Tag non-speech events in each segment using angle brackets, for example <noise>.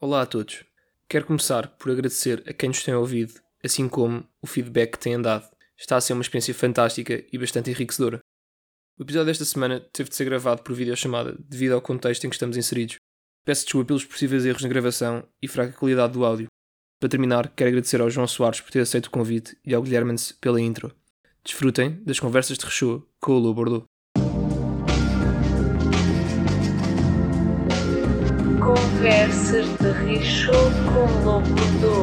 Olá a todos. Quero começar por agradecer a quem nos tem ouvido, assim como o feedback que têm dado. Está a ser uma experiência fantástica e bastante enriquecedora. O episódio desta semana teve de ser gravado por videochamada devido ao contexto em que estamos inseridos. Peço desculpa pelos possíveis erros na gravação e fraca qualidade do áudio. Para terminar, quero agradecer ao João Soares por ter aceito o convite e ao Guilhermens pela intro. Desfrutem das conversas de Rechô com o Lou Bordeaux. Conversas de Richo com Lobo do.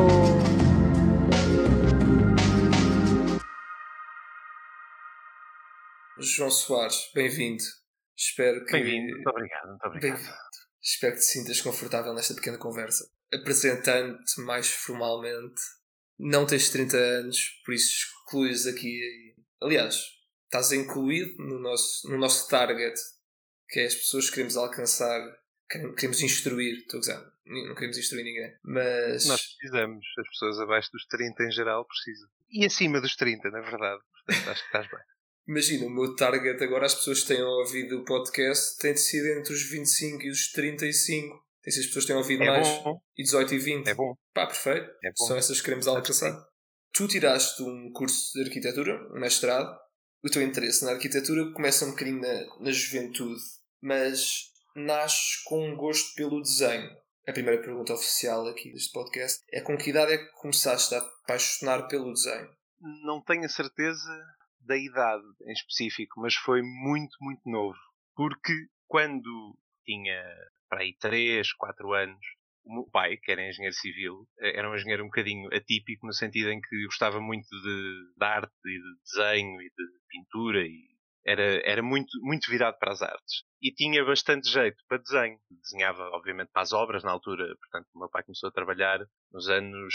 João Soares, bem-vindo. Espero que. Bem-vindo, muito obrigado, muito obrigado. Espero que te sintas confortável nesta pequena conversa. Apresentando-te mais formalmente, não tens 30 anos, por isso excluís aqui. Aliás, estás incluído no nosso, no nosso target, que é as pessoas que queremos alcançar, queremos instruir. Estou a dizer, não queremos instruir ninguém. Mas. Nós precisamos, as pessoas abaixo dos 30 em geral precisam. E acima dos 30, na verdade. Portanto, acho que estás bem. <laughs> Imagina, o meu target agora, as pessoas que tenham ouvido o podcast, tem de ser entre os 25 e os 35. Tem de ser as pessoas que tenham ouvido É mais. bom. E 18 e 20. É bom. Pá, perfeito. É bom. São essas que queremos alcançar. Tu tiraste um curso de arquitetura, um mestrado. O teu interesse na arquitetura começa um bocadinho na, na juventude, mas nasces com um gosto pelo desenho. A primeira pergunta oficial aqui deste podcast é com que idade é que começaste a apaixonar pelo desenho? Não tenho a certeza da idade em específico, mas foi muito, muito novo. Porque quando tinha para aí 3, 4 anos, o meu pai, que era engenheiro civil, eh, era um engenheiro um bocadinho atípico no sentido em que gostava muito de, de arte e de desenho e de pintura e era, era muito, muito virado para as artes. E tinha bastante jeito para desenho. Desenhava, obviamente, para as obras na altura. Portanto, o meu pai começou a trabalhar nos anos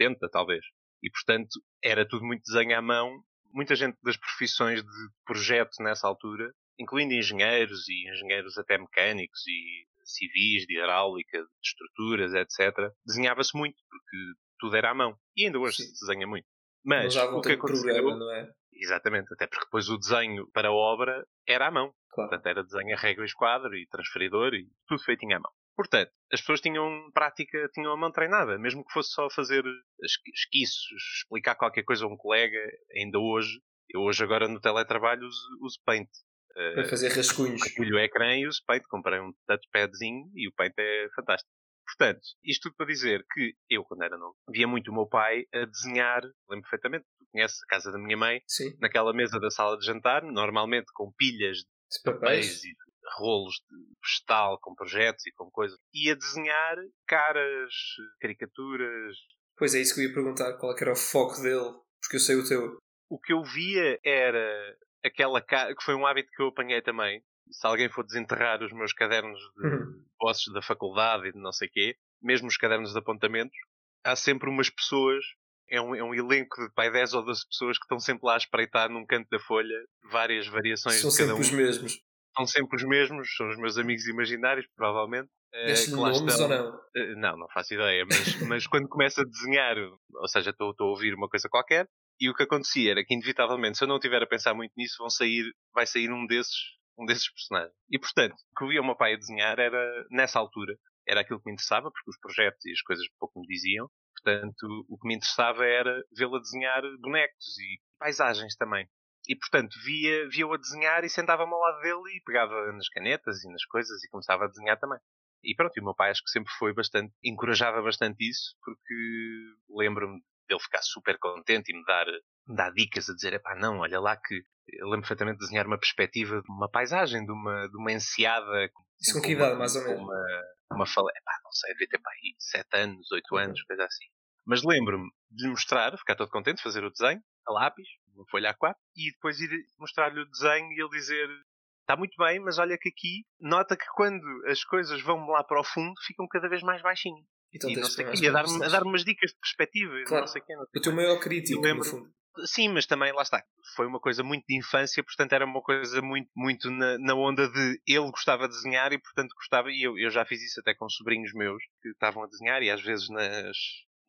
70, talvez. E, portanto, era tudo muito desenho à mão. Muita gente das profissões de projeto nessa altura, incluindo engenheiros e engenheiros até mecânicos e civis, de hidráulica, de estruturas, etc., desenhava-se muito, porque tudo era à mão. E ainda hoje Sim. se desenha muito. Mas o que aconteceu... programa, não é? Exatamente, até porque depois o desenho para a obra era à mão. Claro. Portanto, era desenho a régua e esquadro e transferidor e tudo feitinho à mão. Portanto, as pessoas tinham prática, tinham a mão treinada, mesmo que fosse só fazer esqui- esquiços, explicar qualquer coisa a um colega, ainda hoje. Eu hoje agora no teletrabalho uso, uso Paint. Eh, Para fazer rascunhos. Partilho o ecrã e uso Paint. Comprei um touchpadzinho e o Paint é fantástico. Portanto, isto tudo para dizer que eu, quando era novo, via muito o meu pai a desenhar, lembro perfeitamente, tu conheces a casa da minha mãe, Sim, naquela mesa da sala de jantar, normalmente com pilhas de de papéis. papéis e rolos de vegetal com projetos e com coisas, e a desenhar caras, caricaturas. Pois é, isso que eu ia perguntar, qual é era o foco dele, porque eu sei o teu. O que eu via era aquela cara, que foi um hábito que eu apanhei também. Se alguém for desenterrar os meus cadernos de Uhum. Postos da faculdade e de não sei quê, mesmo os cadernos de apontamentos, há sempre umas pessoas, é um, é um elenco de pai 10 ou 12 pessoas que estão sempre lá a espreitar num canto da folha várias variações São de cada sempre um. os mesmos. São sempre os mesmos, são os meus amigos imaginários, provavelmente. eh, que lá nomes estão. ou não? Eh, Não, não faço ideia, mas, <laughs> mas quando começo a desenhar, ou seja, estou estou a ouvir uma coisa qualquer, e o que acontecia era que, inevitavelmente, se eu não estiver a pensar muito nisso, vão sair, vai sair um desses, um desses personagens. E, portanto, o que eu via o meu pai a desenhar era, nessa altura, era aquilo que me interessava, porque os projetos e as coisas pouco me diziam. Portanto, o que me interessava era vê-lo a desenhar bonecos e paisagens também. E, portanto, via, via-o a desenhar e sentava-me ao lado dele e pegava nas canetas e nas coisas e começava a desenhar também. E pronto, e o meu pai acho que sempre foi bastante, encorajava bastante isso, porque lembro-me dele ficar super contente e me dar, dar dicas a dizer, epá, não, olha lá que eu lembro perfeitamente de desenhar uma perspectiva de uma paisagem, de uma, de uma enseada. Isso com que uma- idade, mais ou menos? Uma, uma fale... epá, não sei, devia ter pá, aí 7 anos, 8 anos, coisa assim. Mas lembro-me de lhe mostrar, ficar todo contente, fazer o desenho, a lápis, uma folha A4, e depois ir mostrar-lhe o desenho e ele dizer está muito bem, mas olha que aqui nota que quando as coisas vão lá para o fundo ficam cada vez mais baixinhos. Então e não sei quê, a dar-me dar umas dicas de perspectiva, Claro. não sei quê, não sei O teu maior crítico, Eu no lembro- fundo. Sim, mas também, lá está, foi uma coisa muito de infância, portanto era uma coisa muito, muito na, na onda de ele gostava de desenhar e, portanto, gostava, e eu, eu já fiz isso até com sobrinhos meus que estavam a desenhar e às vezes nas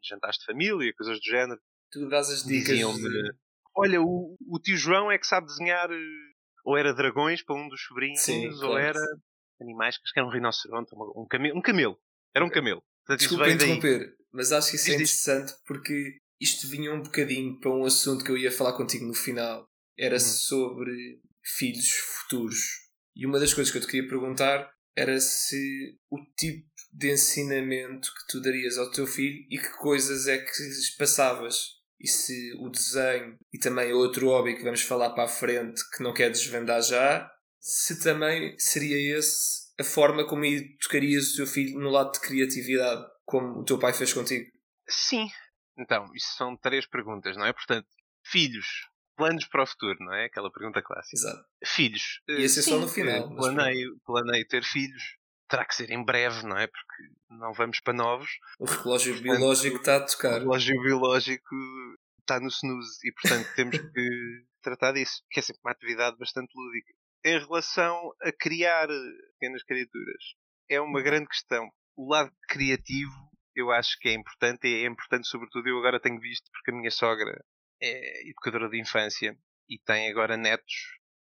jantares de família, coisas do género, Tu dás as dicas. de- Olha, o, o tio João é que sabe desenhar, eh, ou era dragões para um dos sobrinhos, Sim, ou claro. era animais, que acho que era um rinoceronte, um camelo, um camelo. Era um camelo. Portanto, Desculpa interromper, mas acho que isso é interessante porque isto vinha um bocadinho para um assunto que eu ia falar contigo no final. Era Uhum. sobre filhos futuros. E uma das coisas que eu te queria perguntar era se o tipo de ensinamento que tu darias ao teu filho e que coisas é que lhes passavas. E se o desenho e também outro hobby que vamos falar para a frente que não quer desvendar já, se também seria esse a forma como educarias o teu filho no lado de criatividade, como o teu pai fez contigo. Sim. Então, isso são três perguntas, não é? Portanto, filhos, planos para o futuro, não é? Aquela pergunta clássica. Exato. Filhos. eh, Ia ser só no final, Planeio, planeio ter filhos. Terá que ser em breve, não é? Porque não vamos para novos. O relógio Portanto, biológico está a O tocar. relógio biológico está no snooze e, portanto, temos que <laughs> tratar disso, que é sempre uma atividade bastante lúdica. Em relação a criar pequenas criaturas, é uma grande questão. O lado criativo eu acho que é importante, e é importante sobretudo eu agora tenho visto porque a minha sogra é educadora de infância e tem agora netos,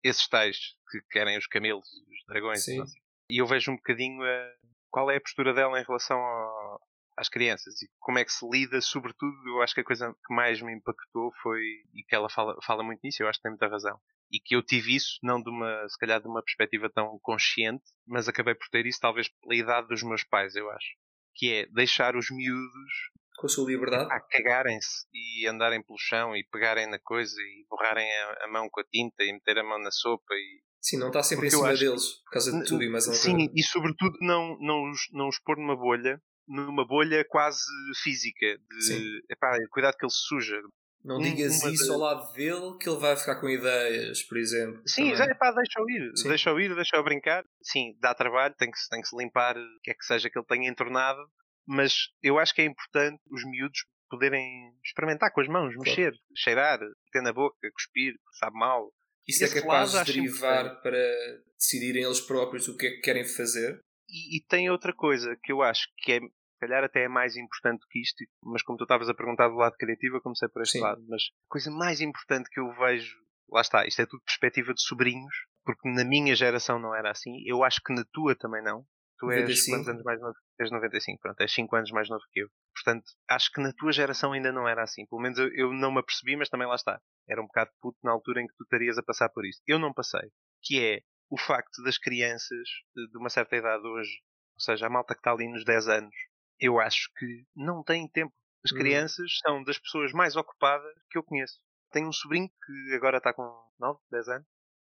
esses tais que querem os camelos, os dragões, Sim. sei. e eu vejo um bocadinho a- qual é a postura dela em relação ao- às crianças e como é que se lida, sobretudo, eu acho que a coisa que mais me impactou foi, e que ela fala, fala muito nisso, eu acho que tem muita razão, e que eu tive isso, não de uma, se calhar de uma perspectiva tão consciente, mas acabei por ter isso talvez pela idade dos meus pais, eu acho, que é deixar os miúdos Com a sua liberdade. a cagarem-se e andarem pelo chão e pegarem na coisa e borrarem a, a mão com a tinta e meter a mão na sopa e Sim, não está sempre em Porque eu cima deles por causa de tudo e mais alguma Sim, coisa. e sobretudo não, não, os, não os pôr numa bolha, numa bolha quase física. De, epá, cuidado que ele se suja. Não um- digas isso ao lado dele que ele vai ficar com ideias, por exemplo. Sim, também. epá, deixa-o ir, deixa-o ir, deixa-o brincar. Sim, dá trabalho, tem que, se- tem que se limpar o que é que seja que ele tenha entornado, mas eu acho que é importante os miúdos poderem experimentar com as mãos, Claro. mexer, cheirar, ter na boca, cuspir, sabe mal. Isso é esse capaz lado de acho derivar para decidirem eles próprios o que é que querem fazer. E, e tem outra coisa que eu acho que é, calhar até é mais importante que isto, mas como tu estavas a perguntar do lado criativo, eu comecei por este Sim. lado. Mas a coisa mais importante que eu vejo, lá está, isto é tudo perspectiva de sobrinhos, porque na minha geração não era assim, eu acho que na tua também não. Tu és 95. quantos anos mais novo? És 95, pronto, és 5 anos mais novo que eu. Portanto, acho que na tua geração ainda não era assim. Pelo menos eu, eu não me apercebi, mas também lá está. Era um bocado puto na altura em que tu estarias a passar por isso. Eu não passei. Que é o facto das crianças de de uma certa idade hoje, ou seja, a malta que está ali nos 10 anos, eu acho que não têm tempo. As Hum. crianças são das pessoas mais ocupadas que eu conheço. Tenho um sobrinho que agora está com 9, 10 anos,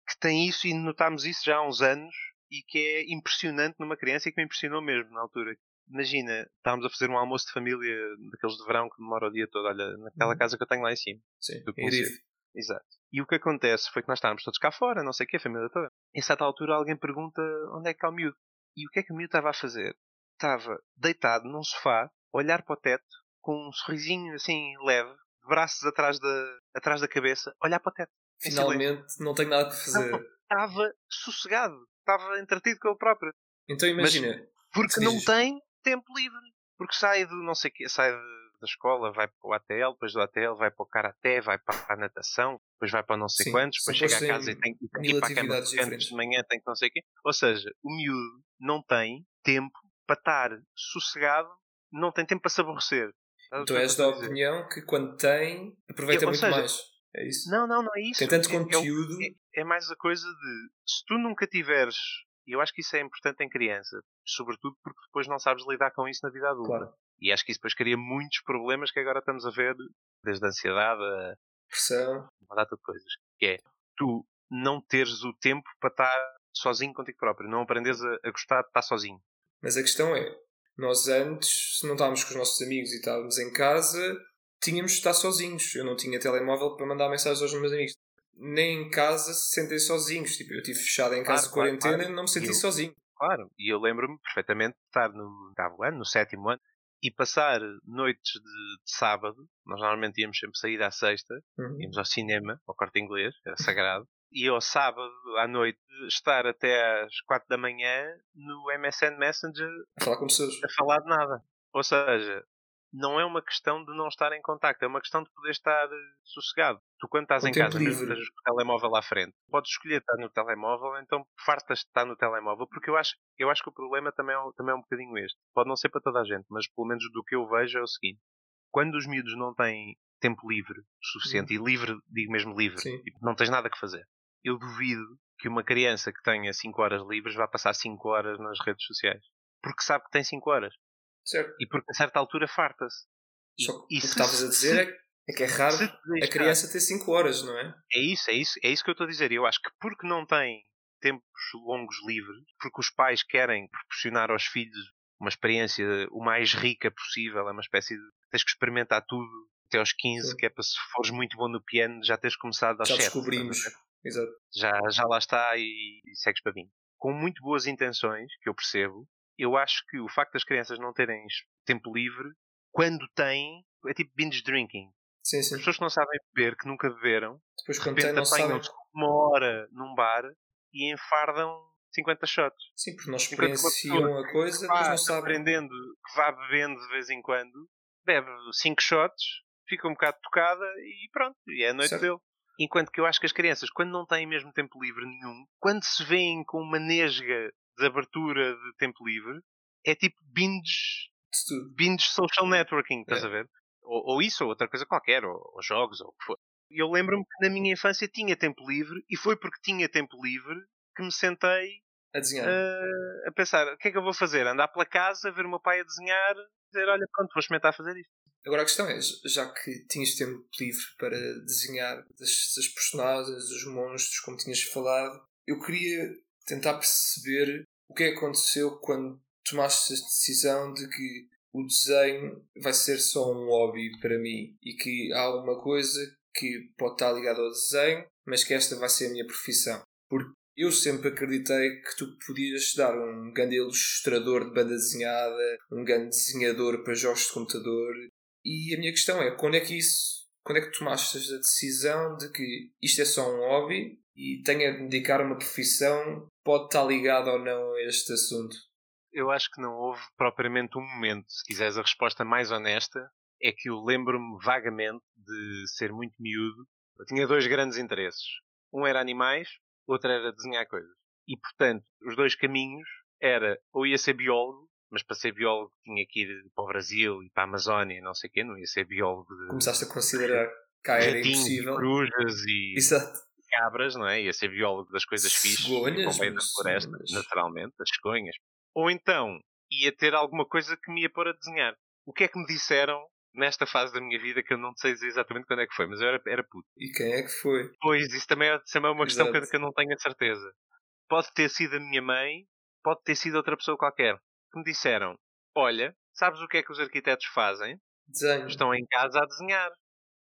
que tem isso e notámos isso já há uns anos e que é impressionante numa criança e que me impressionou mesmo na altura. Imagina, estávamos a fazer um almoço de família daqueles de verão que demora o dia todo, olha, naquela Uhum. casa que eu tenho lá em cima. Sim, Do em concerto. Exato. E o que acontece foi que nós estávamos todos cá fora, não sei o que, a família toda. E a certa altura alguém pergunta onde é que está o miúdo. E o que é que o miúdo estava a fazer? Estava deitado num sofá, a olhar para o teto, com um sorrisinho assim leve, braços atrás da, atrás da cabeça, a olhar para o teto. Finalmente não tenho nada para fazer. Estava sossegado, estava entretido com ele próprio. Então imagina, Porque Sim, não diz. tem tempo livre. Porque sai do não sei o quê, sai de- da escola, vai para o ATL, depois do ATL vai para o Karaté, vai para a natação, depois vai para não sei Sim, quantos, depois chega a casa e tem, e tem que ir para a cama de de manhã, tem que não sei o quê. Ou seja, o miúdo não tem tempo para estar sossegado, não tem tempo para se aborrecer. Tu eu és da opinião que quando tem, aproveita Eu- muito seja, mais. É isso? Não, não, não é isso. Tem tanto É- é conteúdo. é, é mais a coisa de se tu nunca tiveres, e eu acho que isso é importante em criança, sobretudo porque depois não sabes lidar com isso na vida adulta. Claro. E acho que isso depois cria muitos problemas que agora estamos a ver, desde a ansiedade a Pressão. uma data de coisas. Que é tu não teres o tempo para estar sozinho contigo próprio, não aprendes a, a gostar de estar sozinho. Mas a questão é, nós antes, se não estávamos com os nossos amigos e estávamos em casa, tínhamos de estar sozinhos. Eu não tinha telemóvel para mandar mensagens aos meus amigos. Nem em casa se sentem sozinhos. Tipo, eu estive fechado em casa Claro, de quarentena claro, e não me senti eu- sozinho. Claro, e eu lembro-me perfeitamente de estar no oitavo ano, no sétimo ano, e passar noites de, de sábado, nós normalmente íamos sempre sair à sexta, Uhum. íamos ao cinema, ao corte inglês, era sagrado, e ao sábado à noite estar até às quatro da manhã no MSN Messenger A falar a falar de nada. Ou seja, não é uma questão de não estar em contacto, é uma questão de poder estar sossegado. Tu, quando estás Com em casa, livre. estejas com o telemóvel à frente, podes escolher estar no telemóvel, então fartas de estar no telemóvel, porque eu acho, eu acho que o problema também é, um- também é um bocadinho este. Pode não ser para toda a gente, mas pelo menos do que eu vejo é o seguinte: quando os miúdos não têm tempo livre suficiente, e livre, digo mesmo livre, Sim. tipo, não tens nada que fazer, eu duvido que uma criança que tenha 5 horas livres vá passar 5 horas nas redes sociais. Porque sabe que tem 5 horas. Certo. E porque a certa altura farta-se. Só que e o que se- estavas a dizer é, é que é raro se a criança ter 5 horas, não é? É isso, é isso, é isso que eu estou a dizer. Eu acho que porque não tem tempos longos livres, porque os pais querem proporcionar aos filhos uma experiência o mais rica possível, é uma espécie de tens que experimentar tudo até aos 15, Sim. que é para se fores muito bom no piano já teres começado aos Já 7. descobrimos. Exato. já, já lá está e, e segues para mim. Com muito boas intenções, que eu percebo, eu acho que o facto das crianças não terem tempo livre, quando têm, é tipo binge drinking. Sim, sim. As pessoas que não sabem beber, que nunca beberam, Depois de repente apanham-se uma hora num bar e enfardam 50 shots. Sim, porque não uma experienciam a coisa, depois vá não sabem. aprendendo, que vá bebendo de vez em quando, bebe 5 shots, fica um bocado tocada e pronto, e é a noite Certo. dele. Enquanto que eu acho que as crianças, quando não têm mesmo tempo livre nenhum, quando se veem com uma nesga de abertura de tempo livre, é tipo binge, binge social networking, estás É. a ver? Ou, ou isso, ou outra coisa qualquer, ou, ou jogos, ou o que for. Eu lembro-me que na minha infância tinha tempo livre, e foi porque tinha tempo livre que me sentei A desenhar. a, a pensar, o que é que eu vou fazer? Andar pela casa, ver o meu pai a desenhar, dizer, olha, pronto, vou experimentar fazer isto. Agora a questão é, já que tinhas tempo livre para desenhar as, as personagens, os monstros, como tinhas falado, eu queria tentar perceber o que é que aconteceu quando tomaste a decisão de que o desenho vai ser só um hobby para mim e que há uma coisa que pode estar ligada ao desenho, mas que esta vai ser a minha profissão. Porque eu sempre acreditei que tu podias dar um grande ilustrador de banda desenhada, um grande desenhador para jogos de computador. E a minha questão é, quando é que isso, quando é que tomaste a decisão de que isto é só um hobby e tenho a dedicar uma profissão, pode estar ligado ou não a este assunto? Eu acho que não houve propriamente um momento. Se quiseres a resposta mais honesta, é que eu lembro-me vagamente de ser muito miúdo. Eu tinha dois grandes interesses. Um era animais, outro era desenhar coisas. E, portanto, os dois caminhos era ou ia ser biólogo, mas para ser biólogo tinha que ir para o Brasil e para a Amazónia e não sei o quê, não ia ser biólogo de Começaste a considerar que era e impossível. corujas e Exato. cabras, não é? Ia ser biólogo das coisas meio da mas- floresta, naturalmente, das cegonhas. Ou então ia ter alguma coisa que me ia pôr a desenhar. O que é que me disseram nesta fase da minha vida que eu não sei dizer exatamente quando é que foi, mas eu era, era puto. E quem é que foi? Pois, isso também é, também é uma questão Exato. que eu não tenho a certeza. Pode ter sido a minha mãe, pode ter sido outra pessoa qualquer, que me disseram: Olha, sabes o que é que os arquitetos fazem? Desenho. estão em casa a desenhar.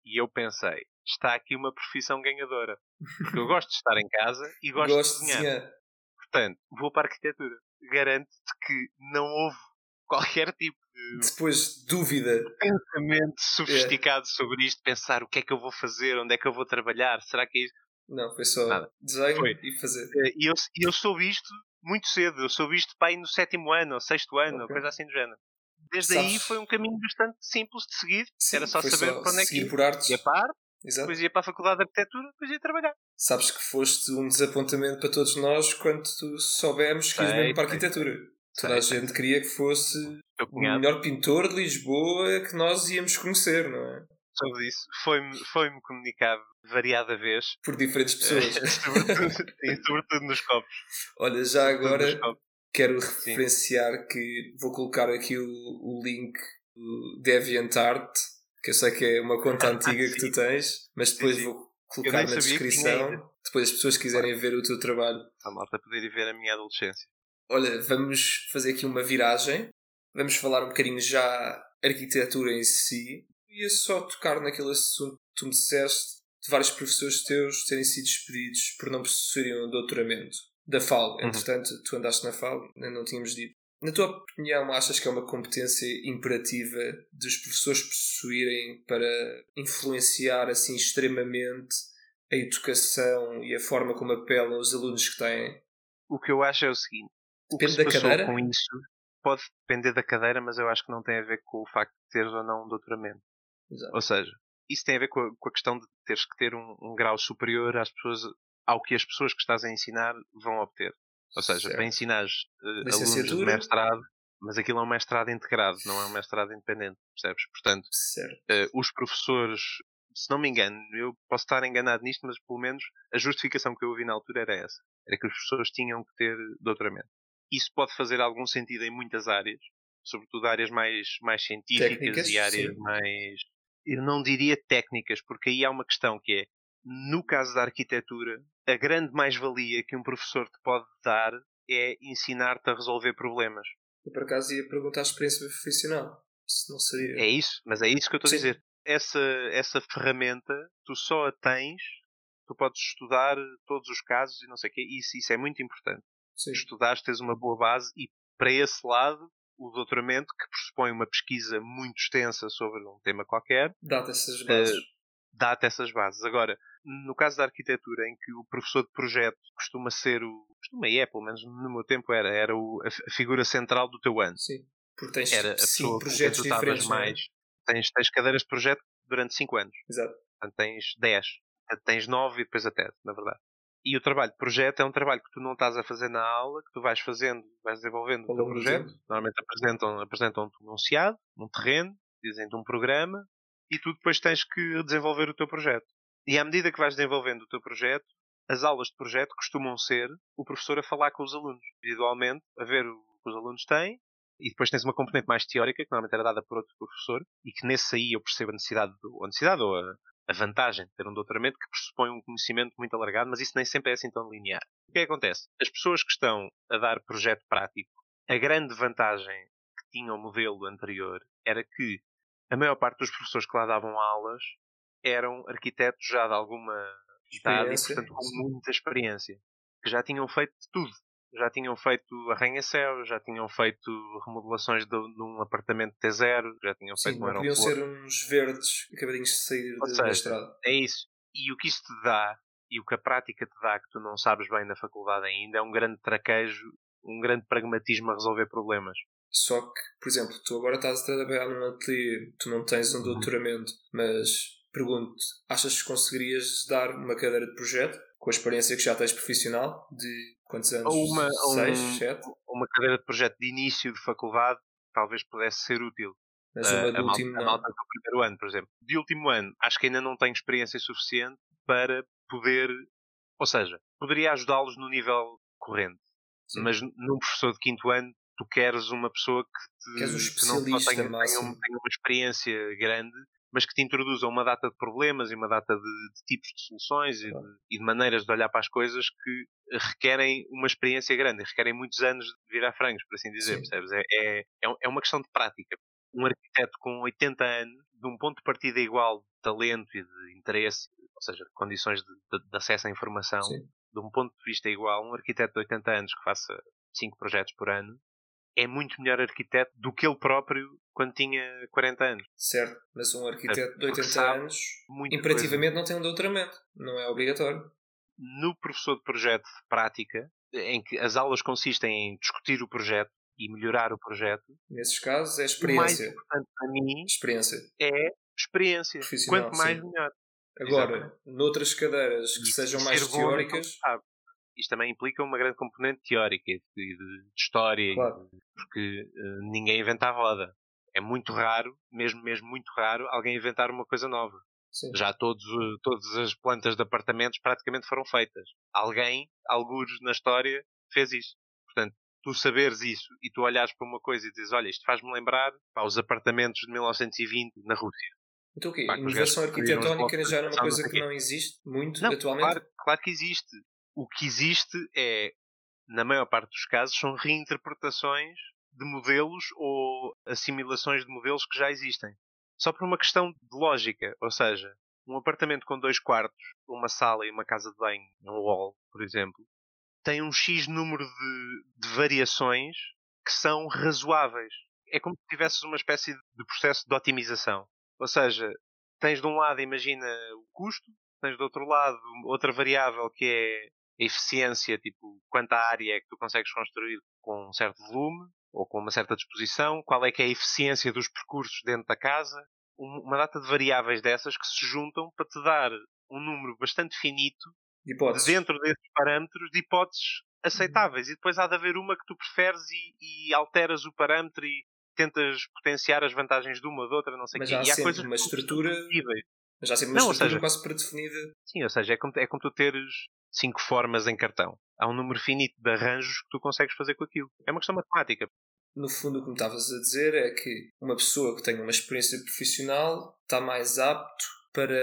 E eu pensei, está aqui uma profissão ganhadora. Porque eu gosto de estar em casa e gosto, Gosto de desenhar. Portanto, vou para a arquitetura. Garanto-te que não houve <laughs> qualquer tipo de Depois, dúvida. pensamento É. sofisticado sobre isto. Pensar o que é que eu vou fazer, onde é que eu vou trabalhar, será que é isto? Não, foi só Nada. desenho Foi. e fazer. Eh, E eu, eu soube isto muito cedo. Eu soube isto para aí no sétimo ano, ou sexto ano, ou Ok. coisa assim do género. Desde Sabes- aí foi um caminho bastante simples de seguir. Sim, Era só saber para onde é que por artes. Ia para arte, Exato. depois ia para a faculdade de arquitetura, depois ia trabalhar. Sabes que foste um desapontamento para todos nós quando soubemos que ias mesmo para a arquitetura. Toda a gente queria que fosse o melhor pintor de Lisboa que nós íamos conhecer, não é? Soube disso. Foi-me foi comunicado variada vez. Por diferentes pessoas. <laughs> sobretudo, sim, sobretudo nos copos. Olha, já agora quero referenciar que vou colocar aqui o, o link do DeviantArt, que eu sei que é uma conta <laughs> antiga que tu tens, mas depois sim. vou colocar na descrição. Depois as pessoas quiserem ver o teu trabalho. A malta poder ir ver a minha adolescência. Olha, vamos fazer aqui uma viragem. Vamos falar um bocadinho já arquitetura em si. Ia só tocar naquele assunto que tu me disseste de vários professores teus terem sido despedidos por não possuírem um doutoramento. Da FAL, Uhum. entretanto, tu andaste na FAL, ainda não tínhamos dito. Na tua opinião, achas que é uma competência imperativa dos professores possuírem para influenciar assim extremamente a educação e a forma como apelam os alunos que têm? O que eu acho é o seguinte. O que Depende se da cadeira? com isso pode depender da cadeira, mas eu acho que não tem a ver com o facto de teres ou não um doutoramento. Exato. Ou seja, isso tem a ver com a, com a questão de teres que ter um, um, grau superior às pessoas, ao que as pessoas que estás a ensinar vão obter. Ou seja, Certo. para ensinares uh, alunos de mestrado, mas aquilo é um mestrado integrado, não é um mestrado independente, percebes? Portanto, uh, os professores, se não me engano, eu posso estar enganado nisto, mas pelo menos a justificação que eu ouvi na altura era essa. Era que os professores tinham que ter doutoramento. Isso pode fazer algum sentido em muitas áreas, sobretudo áreas mais, mais científicas Técnicas, e áreas sim. mais. Eu não diria técnicas, porque aí há uma questão que é, no caso da arquitetura, a grande mais-valia que um professor te pode dar é ensinar-te a resolver problemas. Eu por acaso ia perguntar a experiência profissional. Se não seria. É isso, mas é isso que eu estou a dizer. Essa, essa ferramenta, tu só a tens, tu podes estudar todos os casos e não sei o quê, isso, isso é muito importante. Sim. Estudares, tens uma boa base e para esse lado, o doutoramento, que pressupõe uma pesquisa muito extensa sobre um tema qualquer, Dá-te essas bases. dá-te essas bases. Agora, no caso da arquitetura, em que o professor de projeto costuma ser o. costuma e é, pelo menos no meu tempo era, era o- a, figura central do teu ano. Sim. Porque tens Era a cinco pessoa projetos tu estavas é? mais. Tens, tens cadeiras de projeto durante 5 anos. Exato. Portanto, tens 10. Portanto, Tens 9 e depois a TED, na verdade. E o trabalho de projeto é um trabalho que tu não estás a fazer na aula, que tu vais fazendo, vais desenvolvendo o teu projeto. Normalmente apresentam, apresentam-te um enunciado, um terreno, dizem-te um programa, e tu depois tens que desenvolver o teu projeto. E à medida que vais desenvolvendo o teu projeto, as aulas de projeto costumam ser o professor a falar com os alunos, individualmente, a ver o que os alunos têm, e depois tens uma componente mais teórica, que normalmente era dada por outro professor, e que nesse aí eu percebo a necessidade, do- a necessidade ou a, a vantagem de ter um doutoramento que pressupõe um conhecimento muito alargado, mas isso nem sempre é assim tão linear. O que é que acontece? As pessoas que estão a dar projeto prático, a grande vantagem que tinha o modelo anterior era que a maior parte dos professores que lá davam aulas eram arquitetos já de alguma idade e, portanto, com muita experiência, que já tinham feito de tudo. Já tinham feito arranha-céu, já tinham feito remodelações de, de um apartamento T0, já tinham Sim, feito um não podiam aeroporto. ser uns verdes acabadinhos de sair Ou de- seja, da estrada. É isso. E o que isso te dá, e o que a prática te dá, que tu não sabes bem na faculdade ainda, é um grande traquejo, um grande pragmatismo a resolver problemas. Só que, por exemplo, tu agora estás a trabalhar num ateliê, tu não tens Uhum. um doutoramento, mas pergunto, achas que conseguirias dar uma cadeira de projeto com a experiência que já tens profissional de quantos anos? Ou uma- Seis, um- sete? Uma cadeira de projeto de início de faculdade talvez pudesse ser útil. Mas a, uma a do malta, último a malta do primeiro ano, por exemplo. De último ano, acho que ainda não tenho experiência suficiente para poder. Ou seja, poderia ajudá-los no nível corrente. Sim. Mas num professor de quinto ano, tu queres uma pessoa que, te, Queres um que não só tenha, tenha, máximo. um- tenha uma experiência grande, mas que te introduza uma data de problemas e uma data de, de tipos de soluções e, de, e de maneiras de olhar para as coisas que requerem uma experiência grande, requerem muitos anos de virar frangos, por assim dizer, Sim. percebes? É, é, é é uma questão de prática. Um arquiteto com 80 anos, de um ponto de partida igual de talento e de interesse, ou seja, de condições de, de- de acesso à informação, Sim. de um ponto de vista igual, um arquiteto de 80 anos que faça 5 projetos por ano, é muito melhor arquiteto do que ele próprio quando tinha 40 anos. Certo, mas um arquiteto de Porque 80 sabe anos imperativamente não tem um doutoramento. Não é obrigatório. no professor de projeto de prática, em que as aulas consistem em discutir o projeto e melhorar o projeto, Nesses casos é o mais experiência. importante para mim Experiência. é experiência. Quanto mais, sim. melhor. Agora, Exatamente. noutras cadeiras que E sejam mais bom teóricas, sabe. Isto também implica uma grande componente teórica e de, de- história, Claro. porque eh, ninguém inventa a roda. É muito raro, mesmo mesmo muito raro, alguém inventar uma coisa nova. sim. Já todos, o- todas as plantas de apartamentos praticamente foram feitas. Alguém, algures na história, fez isso. Portanto, tu saberes isso e tu olhares para uma coisa e dizes, olha, isto faz-me lembrar pá, os apartamentos de 1920 na Rússia. Então o quê? Pá, Inovação arquitetónica já era uma coisa que não existe muito Não, atualmente? claro, claro que existe. O que existe é, na maior parte dos casos, são reinterpretações de modelos ou assimilações de modelos que já existem. Só por uma questão de lógica. Ou seja, um apartamento com dois quartos, uma sala e uma casa de banho, um hall, por exemplo, tem um X número de, de variações que são razoáveis. É como se tivesses uma espécie de processo de otimização. Ou seja, tens de um lado, imagina o custo, tens do outro lado outra variável que é eficiência, tipo quanta área é que tu consegues construir com um certo volume, ou com uma certa disposição, qual é que é a eficiência dos percursos dentro da casa, uma data de variáveis dessas que se juntam para te dar um número bastante finito de dentro desses parâmetros de hipóteses aceitáveis. Uhum. E depois há de haver uma que tu preferes e, e, alteras o parâmetro e tentas potenciar as vantagens de uma ou de outra, não sei o quê. Há e há coisas uma estrutura. Mas já há sempre uma não, estrutura seja, quase predefinida. Sim, ou seja, é como, é como tu teres cinco formas em cartão. Há um número finito de arranjos que tu consegues fazer com aquilo. É uma questão matemática. No fundo, o que me estavas a dizer é que uma pessoa que tem uma experiência profissional está mais apto para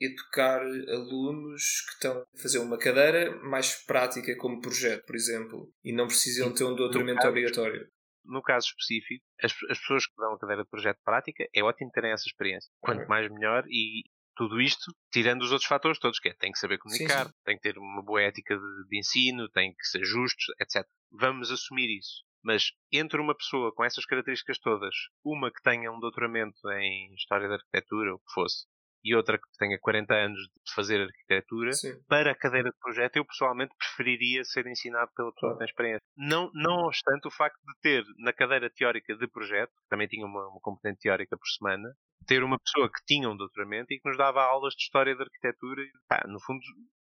educar alunos que estão a fazer uma cadeira mais prática como projeto, por exemplo, e não precisam ter um doutoramento caso, obrigatório. No caso específico, as, as, pessoas que dão a cadeira de projeto prática, é ótimo terem essa experiência. Quanto mais melhor e tudo isto, tirando os outros fatores todos, que é, tem que saber comunicar, sim, sim. tem que ter uma boa ética de, de ensino, tem que ser justos, etc. Vamos assumir isso. Mas entre uma pessoa com essas características todas, uma que tenha um doutoramento em História da Arquitetura, ou o que fosse, e outra que tenha 40 anos de fazer arquitetura, Sim. para a cadeira de projeto, eu pessoalmente preferiria ser ensinado pela pessoa que tem experiência. Não, não obstante o facto de ter na cadeira teórica de projeto, também tinha uma, uma componente teórica por semana, ter uma pessoa que tinha um doutoramento e que nos dava aulas de história da arquitetura e, pá, no fundo,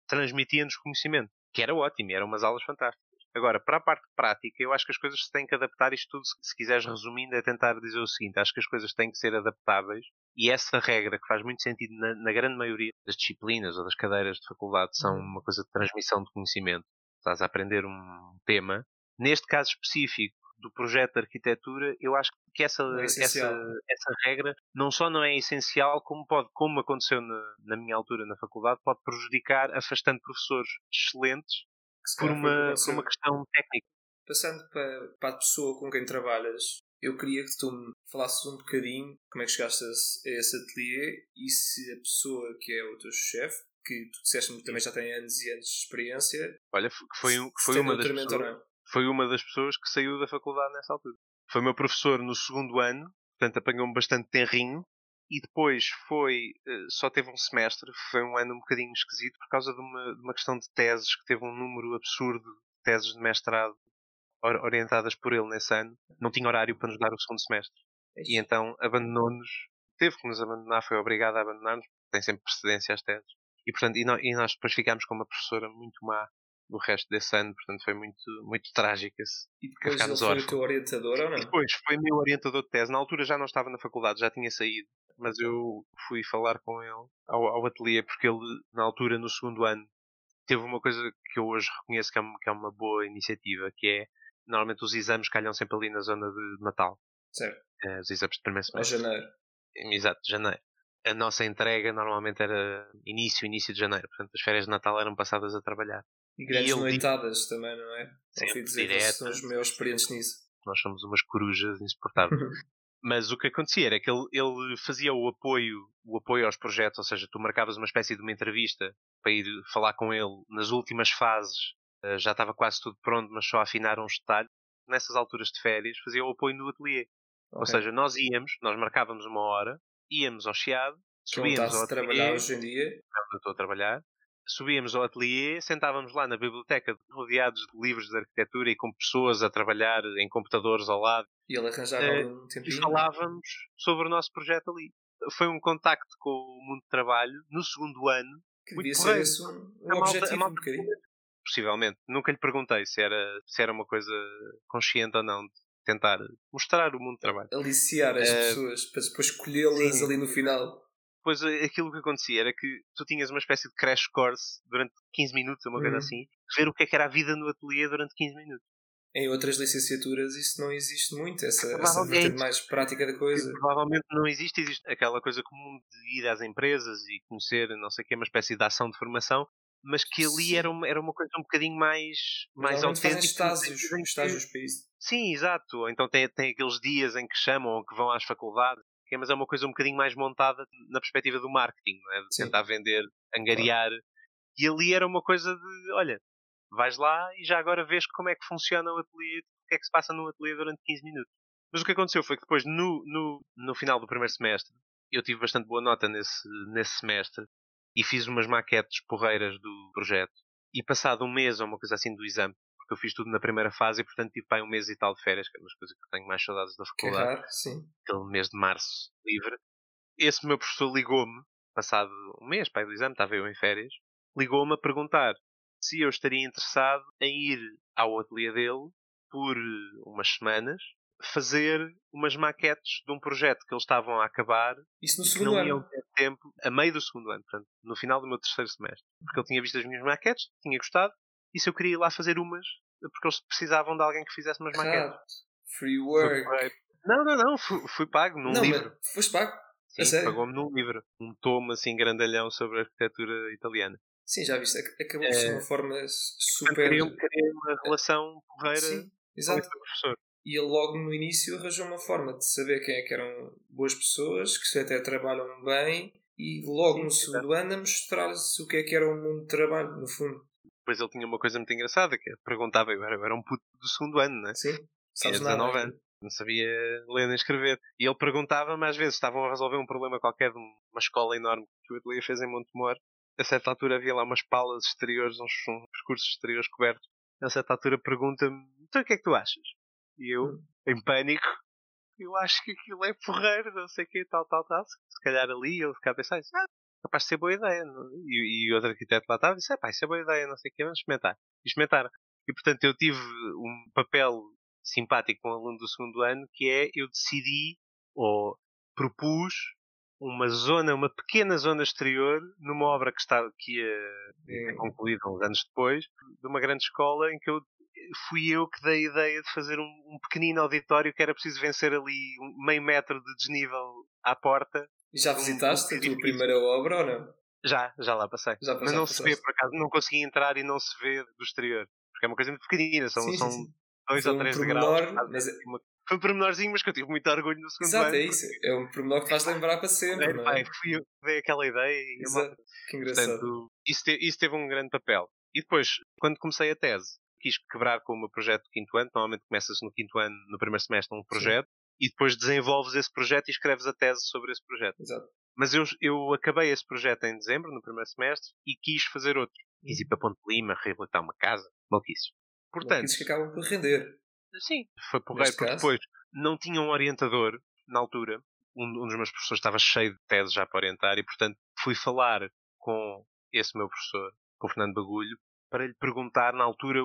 transmitia-nos conhecimento, que era ótimo, eram umas aulas fantásticas. Agora, para a parte prática, eu acho que as coisas se têm que adaptar. Isto tudo, se quiseres resumindo, é tentar dizer o seguinte: acho que as coisas têm que ser adaptáveis e essa regra, que faz muito sentido na, na grande maioria das disciplinas ou das cadeiras de faculdade, são uhum. uma coisa de transmissão de conhecimento. Estás a aprender um tema. Neste caso específico, do projeto de arquitetura, eu acho que essa, é essa, essa regra não só não é essencial, como pode, como aconteceu na, na minha altura na faculdade, pode prejudicar afastando professores excelentes por uma, por uma questão técnica. Passando para, para a pessoa com quem trabalhas, eu queria que tu me falasses um bocadinho como é que chegaste a esse ateliê e se a pessoa que é o teu chefe, que tu disseste-me também já tem anos e anos de experiência. Olha, foi, foi, uma das pessoas, foi uma das pessoas que saiu da faculdade nessa altura. Foi meu professor no segundo ano, portanto apanhou-me bastante tenrinho e depois foi, eh, só teve um semestre, foi um ano um bocadinho esquisito por causa de uma, de uma questão de teses, que teve um número absurdo de teses de mestrado orientadas por ele nesse ano. Não tinha horário para nos dar o segundo semestre. E então abandonou-nos, teve que nos abandonar, foi obrigado a abandonar-nos, tem sempre precedência às teses. E, portanto, e nós, e nós depois ficámos com uma professora muito má no resto desse ano, portanto foi muito, muito trágico esse. E depois ele foi o teu orientador ou não? E depois foi meu orientador de tese. Na altura já não estava na faculdade, já tinha saído mas eu fui falar com ele ao, ao ateliê porque ele, na altura, no segundo ano, teve uma coisa que eu hoje reconheço que é, que é uma boa iniciativa, que é, normalmente os exames calham sempre ali na zona de Natal. Certo. É, os exames de primeiro semestre. Ou janeiro. Exato, janeiro. A nossa entrega normalmente era início, início de janeiro. Portanto, as férias de Natal eram passadas a trabalhar. E grandes e noitadas também, não é? Sempre, dizer direto, são os meus experientes nisso. Nós somos umas corujas insuportáveis. <laughs> Mas o que acontecia era que ele, ele, fazia o apoio, o apoio aos projetos, ou seja, tu marcavas uma espécie de uma entrevista para ir falar com ele nas últimas fases, eh, já estava quase tudo pronto, mas só afinar uns detalhes. Nessas alturas de férias, fazia o apoio no ateliê. Okay. Ou seja, nós íamos, nós marcávamos uma hora, íamos ao Chiado, subíamos ao ateliê. trabalhar hoje em dia? Não, estou a trabalhar subíamos ao ateliê, sentávamos lá na biblioteca, rodeados de livros de arquitetura e com pessoas a trabalhar em computadores ao lado. E ele arranjava uh, um tempinho. E falávamos sobre o nosso projeto ali. Foi um contacto com o mundo de trabalho no segundo ano. Que devia ser esse um, um objetivo malta, um bocadinho. Possivelmente. Nunca lhe perguntei se era, se era uma coisa consciente ou não de tentar mostrar o mundo de trabalho. Aliciar as uh, pessoas para depois escolhê-las ali no final depois eh, aquilo que acontecia era que tu tinhas uma espécie de crash course durante 15 minutos, uma coisa uhum. assim, ver o que é que era a vida no ateliê durante 15 minutos. Em outras licenciaturas isso não existe muito, essa, essa vertente mais prática da coisa. Provavelmente não existe, existe aquela coisa comum de ir às empresas e conhecer, não sei o que, uma espécie de ação de formação, mas que ali era uma, era uma coisa um bocadinho mais, mais autêntica. estágios, estágios para isso. Sim, exato. Então tem, tem aqueles dias em que chamam ou que vão às faculdades mas é uma coisa um bocadinho mais montada na perspectiva do marketing, é? de Sim. tentar vender, angariar. Claro. E ali era uma coisa de, olha, vais lá e já agora vês como é que funciona o ateliê, o que é que se passa no ateliê durante 15 minutos. Mas o que aconteceu foi que depois, no, no, no final do primeiro semestre, eu tive bastante boa nota nesse, nesse semestre e fiz umas maquetes porreiras do projeto. E passado um mês ou uma coisa assim do exame, porque eu fiz tudo na primeira fase e, portanto, tive pai um mês e tal de férias, que é uma das coisas que tenho mais saudades da Que é faculdade. sim. Aquele mês de março livre. Esse meu professor ligou-me, passado um mês, pai do exame, estava eu em férias, ligou-me a perguntar se eu estaria interessado em ir ao ateliê dele por umas semanas fazer umas maquetes de um projeto que eles estavam a acabar Isso no segundo não ano. iam ter tempo a meio do segundo ano, portanto, no final do meu terceiro semestre. Porque ele tinha visto as minhas maquetes, tinha gostado, e se eu queria ir lá fazer umas, porque eles precisavam de alguém que fizesse umas maquetes. Free work. Não, não, não, fui, fui pago num não, livro. foste pago? Sim, pagou-me num livro. Um tomo assim grandalhão sobre a arquitetura italiana. Sim, já viste. ac- Acabou ser É. uma forma super. queria, queria uma relação porreira Sim, com exato. esse professor. E ele logo no início arranjou uma forma de saber quem é que eram boas pessoas, que até trabalham bem, e logo Sim, no segundo ano a mostrar-se o que é que era o mundo de trabalho, no fundo. Depois ele tinha uma coisa muito engraçada, que é, perguntava, eu era, eu era um puto do segundo ano, né? Sim? Tinha Sabes nada. 19 anos. Não sabia ler nem escrever. E ele perguntava-me, às vezes, estavam a resolver um problema qualquer de uma escola enorme que o ateliê fez em Montemor. A certa altura havia lá umas palas exteriores, uns, uns percursos exteriores cobertos. A certa altura pergunta-me, então o que é que tu achas? E eu, Hum. em pânico, eu acho que aquilo é porreiro, não sei o quê, tal, tal, tal. Se calhar ali ele ficava a pensar, ah, capaz de ser boa ideia. não? E, e outro arquiteto lá estava e disse, ah, pá, isso é boa ideia, não sei o quê, vamos experimentar. E experimentaram. E portanto eu tive um papel simpático com um aluno do segundo ano, que é eu decidi, ou propus, uma zona, uma pequena zona exterior, numa obra que, está, que ia É. concluída uns anos depois, de uma grande escola em que eu fui eu que dei a ideia de fazer um, um pequenino auditório que era preciso vencer ali um meio metro de desnível à porta. E já Um- visitaste um a tua primeira obra ou não? Já, já lá passei. Já Mas passaste, não se vê, passaste. por acaso, não consegui entrar e não se vê do exterior. Porque é uma coisa muito pequenina, são, Sim, são sim. dois Foi ou um três pormenor, degraus. mas é- Uma- Foi um pormenorzinho, mas que eu tive muito orgulho no segundo Exato, ano. é isso. É um pormenor que vais lembrar para sempre, É, não é? fui eu que dei aquela ideia e Exato. Que engraçado. Portanto, isso, te- isso teve um grande papel. E depois, quando comecei a tese, quis quebrar com o meu projeto do quinto ano. Normalmente começas no quinto ano, no primeiro semestre, um projeto, e depois desenvolves esse projeto e escreves a tese sobre esse projeto. Exato. Mas eu, eu acabei esse projeto em dezembro, no primeiro semestre, e quis fazer outro. Quis ir para Ponte Lima, reabilitar uma casa. Maluquice. Portanto, Isso que acabam por render. Sim, foi porreiro porque caso. depois não tinha um orientador na altura. Um, um dos meus professores estava cheio de teses já para orientar e, portanto, fui falar com esse meu professor, com o Fernando Bagulho, para lhe perguntar. Na altura,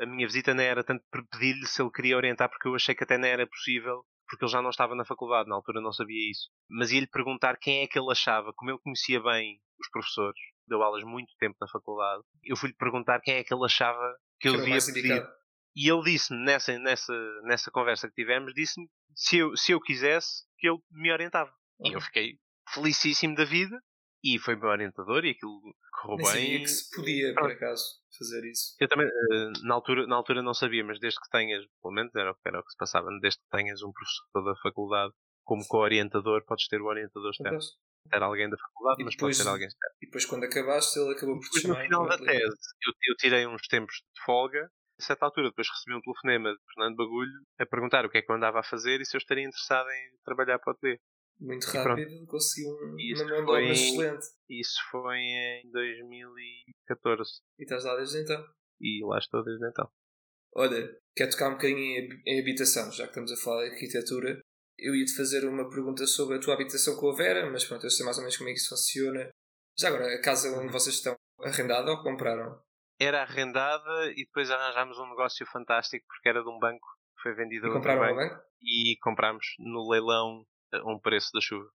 a minha visita não era tanto para pedir-lhe se ele queria orientar, porque eu achei que até não era possível, porque ele já não estava na faculdade, na altura não sabia isso. Mas ia-lhe perguntar quem é que ele achava, como ele conhecia bem os professores, deu aulas muito tempo na faculdade, eu fui-lhe perguntar quem é que ele achava que eu Que devia pedir. indicado. E ele disse-me, nessa, nessa, nessa conversa que tivemos, disse-me se eu, se eu quisesse que ele me orientava. E eu Ok. fiquei felicíssimo da vida e foi meu orientador e aquilo correu Nem sabia bem. que se podia, por acaso, fazer isso. Eu também, eh, na altura, na altura não sabia, mas desde que tenhas, pelo menos era, o que- era o que se passava, desde que tenhas um professor da faculdade como co-orientador, podes ter o orientador externo. Ter alguém da faculdade, E mas depois- pode ter alguém externo. E depois, quando acabaste, ele acabou por te Depois, no chamar. final da tese, eu, eu tirei uns tempos de folga. A certa altura, depois recebi um telefonema de Fernando Bagulho a perguntar o que é que eu andava a fazer e se eu estaria interessado em trabalhar para o ateliê. Muito rápido, conseguiu um, uma mão de obra excelente. Isso foi em 2014 E estás lá desde então. e lá estou desde então. Olha, quer tocar um bocadinho em, hab- em habitação, já que estamos a falar de arquitetura. Eu ia-te fazer uma pergunta sobre a tua habitação com a Vera, mas pronto, eu sei mais ou menos como é que isso funciona. Já agora, a casa Uhum. onde vocês estão, arrendada ou compraram? Era arrendada e depois arranjámos um negócio fantástico porque era de um banco que foi vendido a outro banco banco? e comprámos no leilão a um preço da chuva.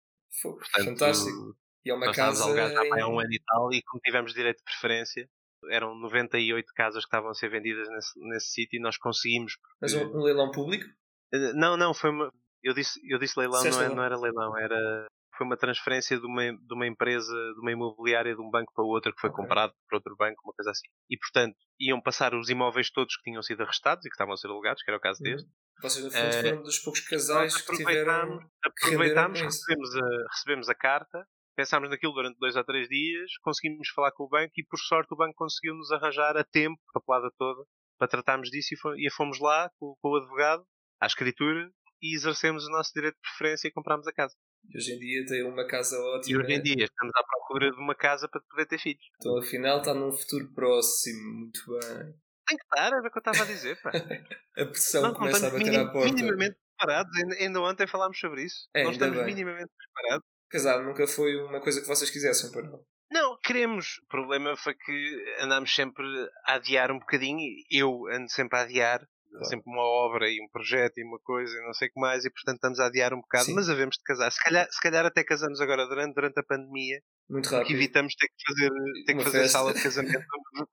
Foi Portanto, fantástico. E é uma casa. já há em- um ano e tal e como tivemos direito de preferência, eram 98 casas que estavam a ser vendidas nesse, nesse sítio e nós conseguimos. Mas um, um leilão público? Eh, Não, não, foi uma. Eu disse, eu disse leilão, não, é- leilão. não era leilão, era. Foi uma transferência de uma, de uma empresa, de uma imobiliária de um banco para outro que foi Ok. comprado por outro banco, uma coisa assim. E portanto, iam passar os imóveis todos que tinham sido arrestados e que estavam a ser alugados, que era o caso Uhum. deste. Vocês, no fundo, Eh, foram dos poucos casais que tiveram. aproveitámos, recebemos, a, recebemos a carta, pensámos naquilo durante dois ou três dias, conseguimos falar com o banco e por sorte o banco conseguiu-nos arranjar a tempo, a pelada toda, para tratarmos disso e, e fomos lá com, com o advogado, à escritura, e exercemos o nosso direito de preferência e comprámos a casa. E hoje em dia tem uma casa E ótima. hoje em dia estamos à procura de uma casa para poder ter filhos. Então, afinal, está num futuro próximo. Muito bem. Tem que estar, era o que eu estava a dizer, pá. <laughs> A pressão não começa a bater à porta. minimamente preparados. Ainda, ontem falámos sobre isso. É, não estamos bem. minimamente preparados. Casar nunca foi uma coisa que vocês quisessem, para não. Não, queremos. O problema foi que andámos sempre a adiar um bocadinho. e Eu ando sempre a adiar. Sempre uma obra e um projeto e uma coisa e não sei o que mais. E portanto estamos a adiar um bocado. Sim. Mas havemos de casar. Se calhar, se calhar até casamos agora durante, durante a pandemia. Muito Que rápido. evitamos ter que fazer, ter que fazer festa. sala de casamento.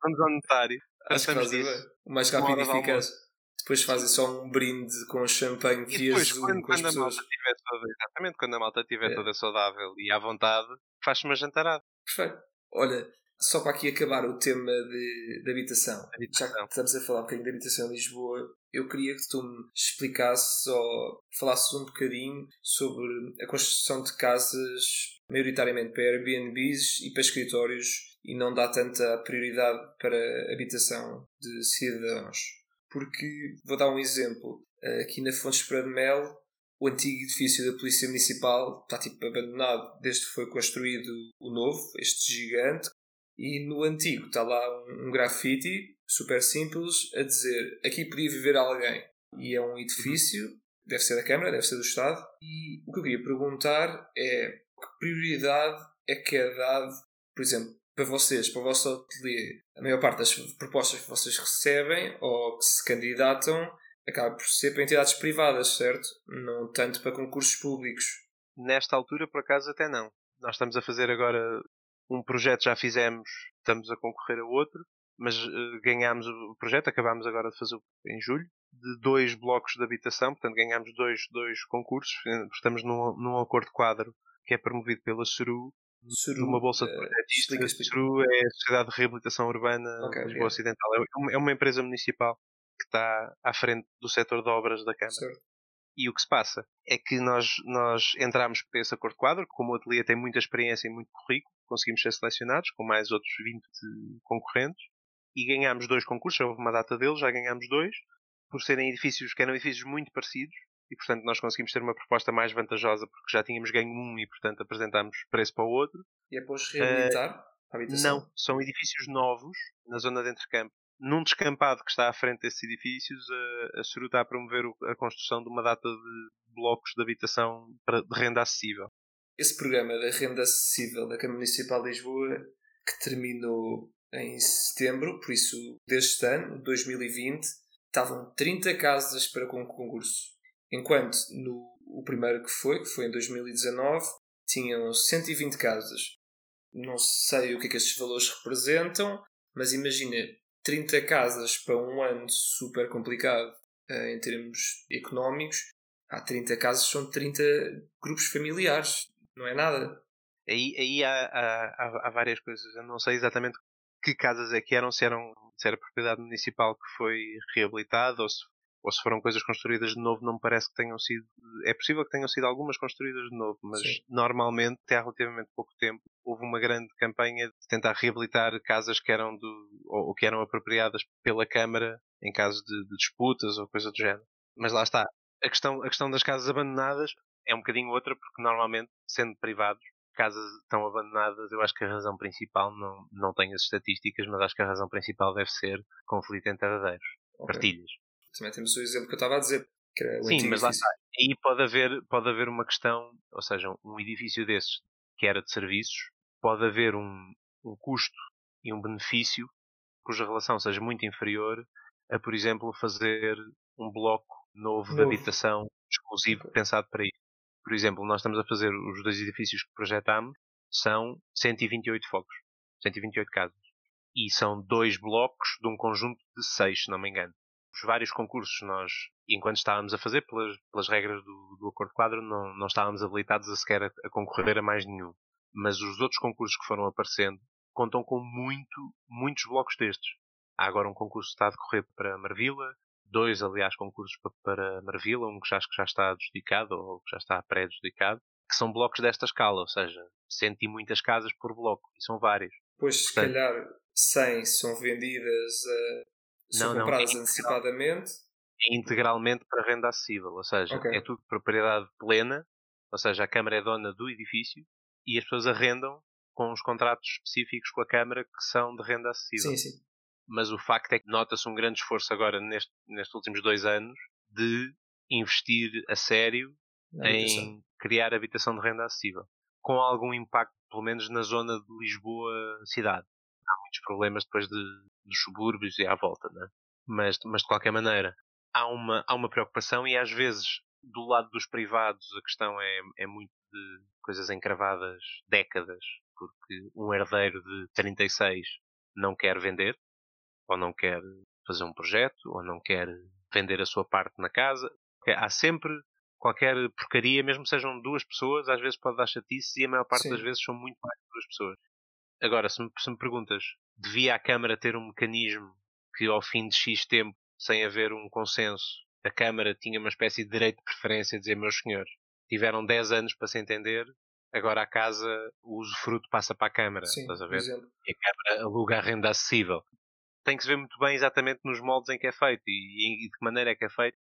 Vamos ao notário. Acho que disso. O mais rápido e eficaz. Depois fazem só um brinde com champanhe E via depois, Zoom quando, com as quando a pessoas. malta estiver toda, exatamente, quando a malta estiver É. toda saudável e à vontade, faz-se uma jantarada. Perfeito. Olha, só para aqui acabar o tema de, de habitação. Já Habitação. que estamos a falar um bocadinho de habitação em Lisboa, eu queria que tu me explicasses ou falasses um bocadinho sobre a construção de casas, maioritariamente para Airbnbs e para escritórios, e não dá tanta prioridade para habitação de cidadãos. Porque, vou dar um exemplo, aqui na Fontes Espera de Mel, o antigo edifício da Polícia Municipal está tipo abandonado desde que foi construído o novo, este gigante, e no antigo está lá um, um grafite super simples a dizer aqui podia viver alguém. E é um edifício, deve ser da Câmara, deve ser do Estado. E o que eu queria perguntar é que prioridade é que é dado, por exemplo, para vocês, para o vosso ateliê, a maior parte das propostas que vocês recebem ou que se candidatam acaba por ser para entidades privadas, certo? Não tanto para concursos públicos. Nesta altura, por acaso, até não. Nós estamos a fazer agora um projeto, já fizemos, estamos a concorrer a outro, mas eh, ganhámos o projeto, acabámos agora de fazer em julho, de dois blocos de habitação, portanto ganhámos dois, dois concursos, eh, estamos num, num acordo quadro que é promovido pela SURU, Suru, numa bolsa de projetistas. explica. SURU é a Sociedade de Reabilitação Urbana Ok, de Lisboa obrigado. Ocidental. É uma- É uma empresa municipal que está à frente do setor de obras da Câmara. Certo. E o que se passa é que nós, nós entramos para esse acordo quadro, como o ateliê tem muita experiência e muito currículo, conseguimos ser selecionados com mais outros 20 concorrentes e ganhámos dois concursos, houve uma data deles, já ganhámos dois, por serem edifícios que eram edifícios muito parecidos e portanto nós conseguimos ter uma proposta mais vantajosa porque já tínhamos ganho um e portanto apresentámos preço para o outro. E é para os reabilitar a habitação? Não, são edifícios novos na zona de Entrecampo. Num descampado que está à frente desses edifícios, a, a Suru está a promover a construção de uma data de blocos de habitação para, de renda acessível. Esse programa da renda acessível da Câmara Municipal de Lisboa, que terminou em setembro, por isso deste ano, 2020, estavam 30 casas para con- concurso. Enquanto no o primeiro que foi, que foi em 2019, tinham 120 casas. Não sei o que é que estes valores representam, mas imagina 30 casas para um ano super complicado eh, em termos económicos. Há 30 casas, são 30 grupos familiares. Não é nada. Aí, aí há, há- há- há várias coisas. Eu não sei exatamente que casas é que eram, se, eram, se era propriedade municipal que foi reabilitada ou se, ou se foram coisas construídas de novo. Não me parece que tenham sido. É possível que tenham sido algumas construídas de novo, mas Sim. normalmente, até há relativamente pouco tempo, houve uma grande campanha de tentar reabilitar casas que eram, do, ou, ou que eram apropriadas pela Câmara em caso de, de disputas ou coisa do género. Mas lá está. A questão, a questão das casas abandonadas é um bocadinho outra, porque normalmente, sendo privados, casas estão abandonadas, eu acho que a razão principal, não, não tenho as estatísticas, mas acho que a razão principal deve ser conflito entre herdeiros, Ok. partilhas. Também temos o exemplo que eu estava a dizer, que era Sim, mas lá está. Aí pode haver, pode haver uma questão, ou seja, um edifício desses que era de serviços, pode haver um, um custo e um benefício cuja relação seja muito inferior a, por exemplo, fazer um bloco novo, de Novo. habitação exclusivo pensado para isso. Por exemplo, nós estamos a fazer os dois edifícios que projetámos, são 128 focos, 128 casas. E são dois blocos de um conjunto de seis, se não me engano os vários concursos nós, enquanto estávamos a fazer, pelas, pelas regras do, do Acordo Quadro, não, não estávamos habilitados a sequer a, a concorrer a mais nenhum. Mas os outros concursos que foram aparecendo contam com muito, muitos blocos destes. Há agora um concurso que está a decorrer para Marvila, dois, aliás, concursos pa- para Marvila, um que já, acho que já está adjudicado ou que já está pré-adjudicado, que são blocos desta escala, ou seja, cento e muitas casas por bloco, e são vários. Depois, se Portanto- calhar, 100 são vendidas, a... são Não, não, compradas é antecipadamente. é integralmente para renda acessível, ou seja, Ok. é tudo propriedade plena, ou seja, a Câmara é dona do edifício e as pessoas arrendam com os contratos específicos com a Câmara que são de renda acessível. Sim, sim. Mas o facto é que nota-se um grande esforço agora neste, nestes últimos dois anos de investir a sério Na em habitação. criar habitação de renda acessível, com algum impacto, pelo menos na zona de Lisboa cidade. Há muitos problemas depois de, dos subúrbios e à volta, né? mas, mas de qualquer maneira há uma, há uma preocupação e às vezes do lado dos privados a questão é, é muito de coisas encravadas décadas, porque um herdeiro de 36 não quer vender, ou não quer fazer um projeto, ou não quer vender a sua parte na casa. Há sempre qualquer porcaria, mesmo sejam duas pessoas, às vezes pode dar chatice e a maior parte Sim. das vezes são muito mais duas pessoas. Agora, se me, se me perguntas, devia a Câmara ter um mecanismo que ao fim de X tempo, sem haver um consenso, a Câmara tinha uma espécie de direito de preferência, dizer, meus senhores, tiveram 10 anos para se entender, agora a casa, o usufruto passa para a Câmara. Sim, estás a ver? e a Câmara aluga a renda acessível. Tem que se ver muito bem exatamente nos moldes em que é feito e, e de que maneira é que é feito.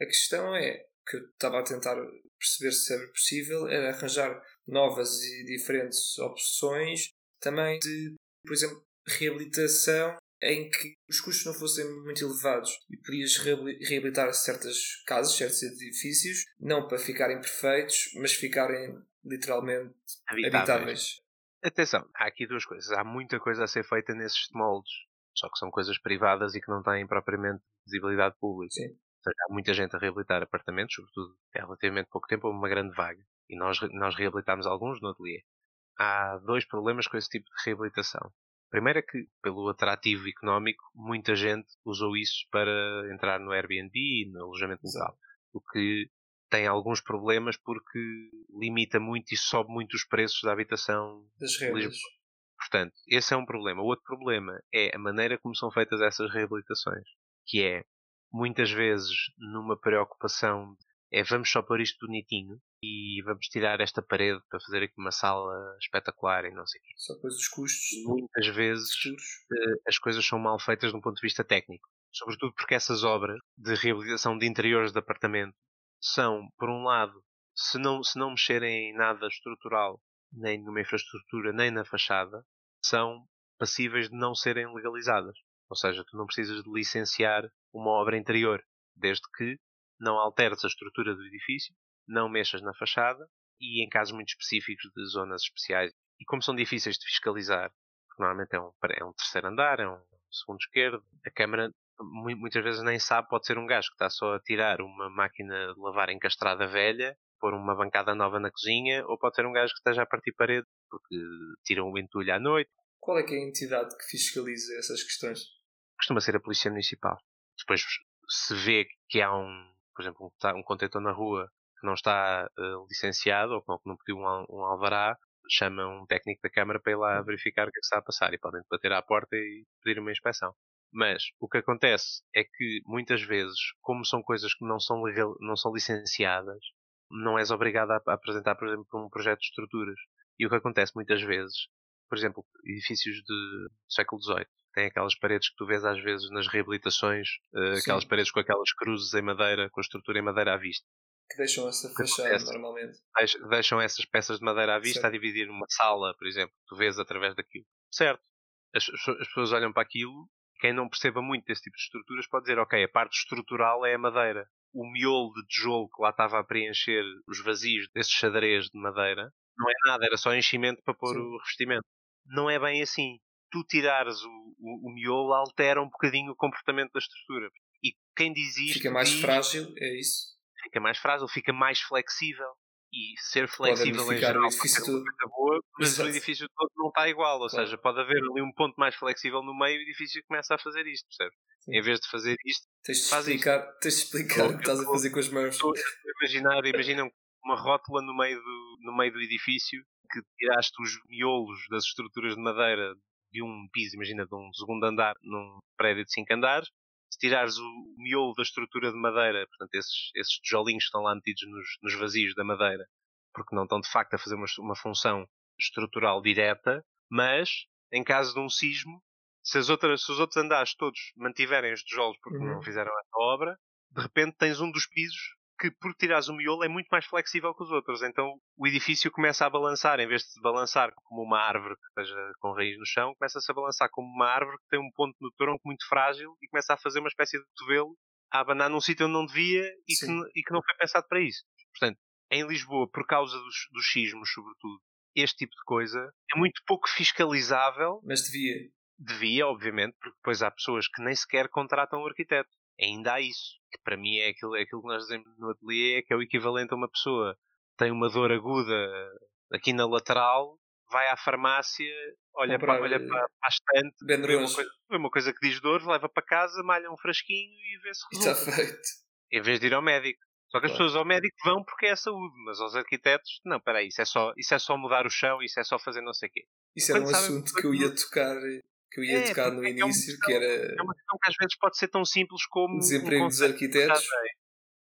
A questão é que eu estava a tentar perceber se era possível era arranjar novas e diferentes opções também de, por exemplo, reabilitação em que os custos não fossem muito elevados e podias reabili- reabilitar certas casas, certos edifícios, não para ficarem perfeitos, mas ficarem literalmente habitáveis. Atenção, há aqui duas coisas. Há muita coisa a ser feita nesses moldes, só que são coisas privadas e que não têm propriamente visibilidade pública. Sim. Ou seja, há muita gente a reabilitar apartamentos, sobretudo há relativamente pouco tempo, uma grande vaga. E nós, nós reabilitámos alguns no ateliê. Há dois problemas com esse tipo de reabilitação. Primeiro é que, pelo atrativo económico, muita gente usou isso para entrar no Airbnb e no alojamento local. O que tem alguns problemas porque limita muito e sobe muito os preços da habitação Das rendas. Portanto, esse é um problema. O outro problema é a maneira como são feitas essas reabilitações, que é muitas vezes numa preocupação é vamos só pôr isto bonitinho e vamos tirar esta parede para fazer aqui uma sala espetacular e não sei o quê. Só depois os custos Muitas vezes eh, as coisas são mal feitas de um ponto de vista técnico. Sobretudo porque essas obras de reabilitação de interiores de apartamento são, por um lado, se não, se não mexerem em nada estrutural, nem numa infraestrutura, nem na fachada, são passíveis de não serem legalizadas. Ou seja, tu não precisas de licenciar uma obra interior, desde que não alteres a estrutura do edifício, não mexas na fachada e em casos muito específicos de zonas especiais. E como são difíceis de fiscalizar, normalmente é um, é um terceiro andar, é um segundo esquerdo, a Câmara mu- muitas vezes nem sabe, pode ser um gajo que está só a tirar uma máquina de lavar encastrada velha, pôr uma bancada nova na cozinha, ou pode ser um gajo que esteja a partir parede, porque tira um entulho à noite. Qual é que é a entidade que fiscaliza essas questões? Costuma ser a Polícia Municipal. Depois se vê que há um, por exemplo, um, tá- um contentor na rua que não está eh, licenciado ou que não pediu um, um alvará, chama um técnico da Câmara para ir lá verificar o que é que está a passar e podem bater à porta e pedir uma inspeção. Mas o que acontece é que muitas vezes, como são coisas que não são, legal, não são licenciadas, não és obrigado a, apresentar, por exemplo, um projeto de estruturas. E o que acontece muitas vezes, por exemplo, edifícios de- do século XVIII, têm aquelas paredes que tu vês às vezes nas reabilitações, eh, Sim. aquelas paredes com aquelas cruzes em madeira, com a estrutura em madeira à vista. Que deixam essa fachada acontece? normalmente. Deix- Deixam essas peças de madeira à vista Certo. a dividir uma sala, por exemplo, que tu vês através daquilo. Certo. As- as pessoas olham para aquilo, quem não perceba muito desse tipo de estruturas pode dizer, ok, a parte estrutural é a madeira. O miolo de tijolo que lá estava a preencher os vazios desses xadrez de madeira não é nada, era só enchimento para pôr Sim. o revestimento. Não é bem assim. Tu tirares o, o, o miolo altera um bocadinho o comportamento da estrutura. E quem diz isto Fica mais diz- frágil, é isso. fica mais frágil, fica mais flexível. E ser flexível em geral edifício todo. boa, mas Exato. o edifício todo não está igual. Ou Claro. seja, pode haver ali um ponto mais flexível no meio e o edifício começa a fazer isto, percebe? Sim. Em vez de fazer isto, Tens de Faz explicar, tens de explicar o que estás a fazer com as mãos. imaginar, imaginam uma rótula no meio, do, no meio do edifício que tiraste os miolos das estruturas de madeira de um piso, imagina, de um segundo andar num prédio de cinco andares. Se tirares o miolo da estrutura de madeira, portanto, esses, esses tijolinhos que estão lá metidos nos, nos vazios da madeira, porque não estão de facto a fazer uma, uma função estrutural direta, mas em caso de um sismo, se, as outras, se os outros andares todos mantiverem os tijolos porque Uhum. não fizeram essa obra, de repente tens um dos pisos que por tirares o miolo é muito mais flexível que os outros. Então o edifício começa a balançar, em vez de se balançar como uma árvore que esteja com raiz no chão, começa-se a balançar como uma árvore que tem um ponto no tronco muito frágil e começa a fazer uma espécie de cotovelo a abanar num sítio onde não devia e que, e que, não foi pensado para isso. Portanto, em Lisboa, por causa dos, dos sismos, sobretudo, este tipo de coisa é muito pouco fiscalizável. Mas devia. Devia, obviamente, porque depois há pessoas que nem sequer contratam o arquiteto. Ainda há isso. Que para mim é aquilo, é aquilo que nós dizemos no ateliê, que é o equivalente a uma pessoa tem uma dor aguda aqui na lateral, vai à farmácia, olha, para, olha para, para a estante, vê uma, coisa, vê uma coisa que diz dor, leva para casa, malha um frasquinho e vê se resolve. Está feito. Em vez de ir ao médico. Só que as pessoas ao médico vão porque é a saúde, mas aos arquitetos, não, peraí, isso é só, isso é só mudar o chão, isso é só fazer não sei o quê. Isso era um assunto que eu ia tocar, que eu ia é, tocar no início, é questão, que era. É uma questão que às vezes pode ser tão simples como. Desemprego um dos arquitetos.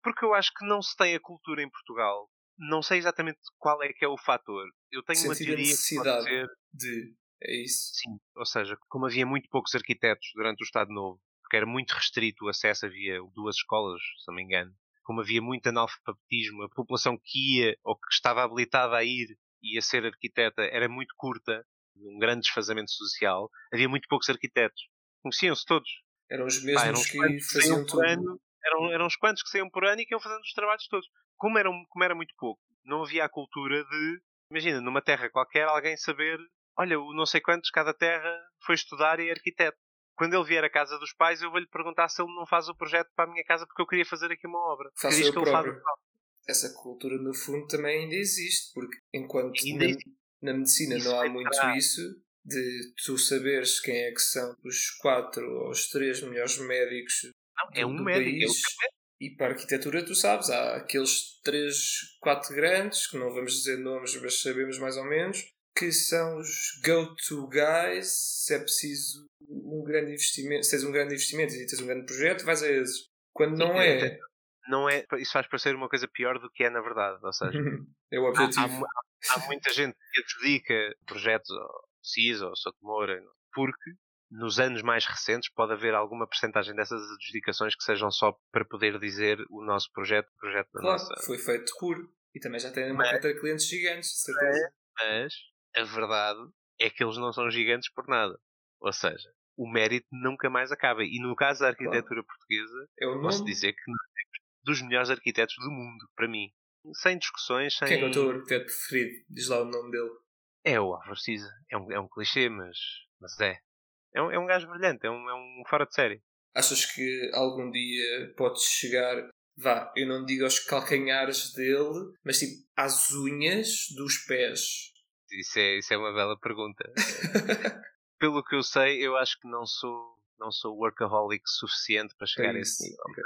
Porque eu acho que não se tem a cultura em Portugal. Não sei exatamente qual é que é o fator. Eu tenho Sentir uma teoria. A necessidade ser... de. É isso? Sim. Ou seja, como havia muito poucos arquitetos durante o Estado Novo, porque era muito restrito o acesso, havia duas escolas, se não me engano, como havia muito analfabetismo, a população que ia ou que estava habilitada a ir e a ser arquiteta era muito curta, um grande desfazamento social, havia muito poucos arquitetos. Conheciam-se todos. Eram os mesmos eram que faziam tudo. Ano, eram, eram os quantos que saíam por ano e que iam fazendo os trabalhos todos. Como, eram, como era muito pouco, não havia a cultura de, imagina, numa terra qualquer, alguém saber, olha, o não sei quantos, cada terra foi estudar e é arquiteto quando ele vier à casa dos pais, eu vou-lhe perguntar se ele não faz o projeto para a minha casa porque eu queria fazer aqui uma obra. Faça eu próprio. Essa cultura, no fundo, também ainda existe, porque enquanto na, na, medicina isso não há muito parar. isso, de tu saberes quem é que são os quatro ou os três melhores médicos não, é um do médico, país. É e para a arquitetura, tu sabes, há aqueles três, quatro grandes, que não vamos dizer nomes, mas sabemos mais ou menos, que são os go-to guys, se é preciso um grande investimento, se tens um grande investimento e tens um grande projeto, vais a esses. Quando não é. Não é. Isso faz parecer uma coisa pior do que é na verdade. Ou seja, <laughs> é o objetivo. Há, há, há, muita gente que adjudica projetos ao CIS ou ao Sotomora porque nos anos mais recentes pode haver alguma percentagem dessas adjudicações que sejam só para poder dizer o nosso projeto, o projeto da claro, nossa. Foi feito por. E também já tem uma de clientes gigantes, certeza. Mas a verdade é que eles não são gigantes por nada. Ou seja, o mérito nunca mais acaba. E no caso da arquitetura claro. portuguesa, é posso dizer que nós temos dos melhores arquitetos do mundo, para mim. Sem discussões, sem... Quem é, o teu arquiteto preferido? Diz lá o nome dele. É o Álvaro Siza. É um, é um clichê, mas, mas é. É um, é um gajo brilhante, é um, é um fora de série. Achas que algum dia podes chegar vá, eu não digo aos calcanhares dele, mas tipo às unhas dos pés. Isso é, isso é uma bela pergunta. <laughs> Pelo que eu sei, eu acho que não sou, não sou workaholic suficiente para chegar é a esse nível. Okay.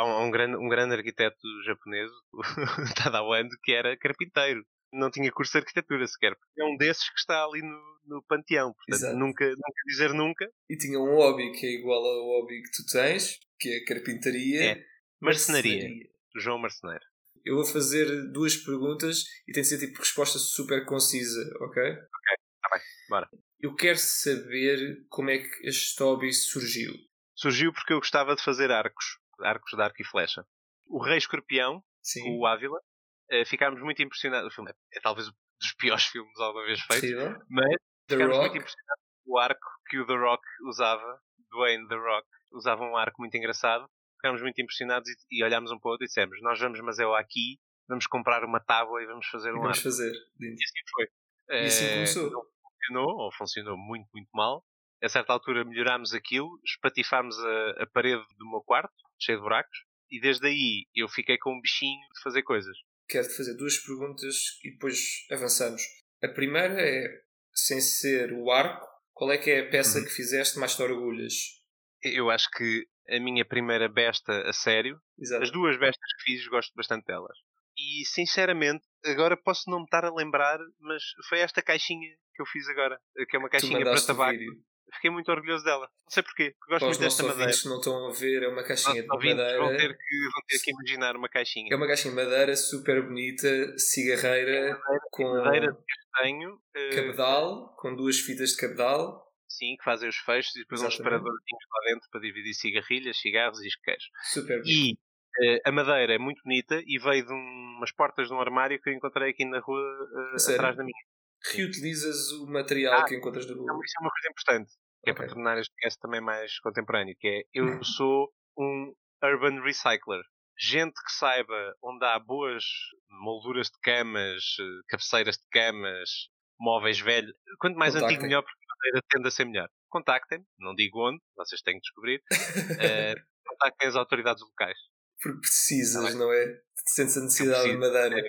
Há um, um, grande, um grande arquiteto japonês, <laughs> o Tadao Ando, que era carpinteiro. Não tinha curso de arquitetura sequer. É um desses que está ali no, no panteão. Portanto, nunca, nunca dizer nunca. E tinha um hobby que é igual ao hobby que tu tens, que é carpintaria. É. Marcenaria. Marcenaria. João Marceneiro. Eu vou fazer duas perguntas e tem de ser tipo resposta super concisa, ok? Ok, está bem, bora. Eu quero saber como é que este hobby surgiu. Surgiu porque eu gostava de fazer arcos, arcos de arco e flecha. O Rei Escorpião, Sim. o Ávila, uh, ficámos muito impressionados. O filme é, é, talvez um dos piores <laughs> filmes alguma vez feitos, mas The ficámos Rock. muito impressionados com o arco que o The Rock usava, Dwayne The Rock, usava um arco muito engraçado ficámos muito impressionados e, e olhámos um para o outro e dissemos: Nós vamos, mas é aqui, vamos comprar uma tábua e vamos fazer um Vamos arco. fazer. E assim foi. E assim eh, começou. Não funcionou, ou funcionou muito, muito mal. A certa altura melhorámos aquilo, espatifámos a, a parede do meu quarto, cheio de buracos, e desde aí eu fiquei com um bichinho de fazer coisas. Quero-te fazer duas perguntas e depois avançamos. A primeira é, sem ser o arco, qual é que é a peça uhum. que fizeste mais te orgulhas? Eu acho que a minha primeira besta a sério. Exato. As duas bestas que fiz, gosto bastante delas. E sinceramente, agora posso não me estar a lembrar, mas foi esta caixinha que eu fiz agora, que é uma caixinha para tabaco. Fiquei muito orgulhoso dela. Não sei porquê, gosto muito desta madeira. Os não estão a ver, é uma caixinha de madeira. Vão ter, que, vão ter que imaginar uma caixinha. É uma caixinha de madeira super bonita, cigarreira, madeira, com madeira de castanho, eh, cabedal, com duas fitas de cabedal Sim, que fazem os fechos e depois Exatamente. uns separadorzinhos lá dentro para dividir cigarrilhas, cigarros e isqueiros. Super E Uh, a madeira é muito bonita e veio de um, umas portas de um armário que eu encontrei aqui na rua uh, atrás da minha. Reutilizas o material Ah, que encontras na rua. Não, isso é uma coisa importante, que é Ok. para tornar este podcast também mais contemporâneo, que é eu sou um urban recycler. Gente que saiba onde há boas molduras de camas, eh, cabeceiras de camas, móveis velhos. Quanto mais Contactem. antigo, melhor, porque a madeira tende a ser melhor. Contactem-me, não digo onde, vocês têm que descobrir. <laughs> Eh, contactem as autoridades locais. Porque precisas, Tá não é? Sentes a necessidade de madeira. É,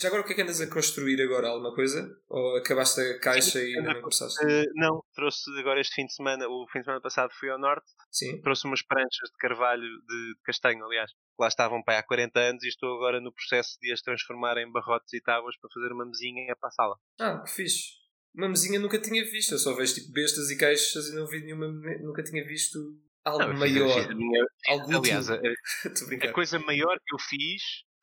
Já agora o que é que andas a construir agora? Alguma coisa? Ou acabaste a caixa e ainda não começaste? Eh, não, trouxe agora este fim de semana, o fim de semana passado fui ao norte, Sim. trouxe umas pranchas de carvalho de, de castanho, aliás. que Lá estavam para há 40 anos e estou agora no processo de as transformar em barrotes e tábuas para fazer uma mesinha para a sala. Ah, que fixe. Uma mesinha nunca tinha visto. Eu só vejo tipo bestas e caixas e não vi nenhuma. Nunca tinha visto algo Não, fiz- maior. fiz minha- algo aliás, a, <laughs> a- coisa maior que eu fiz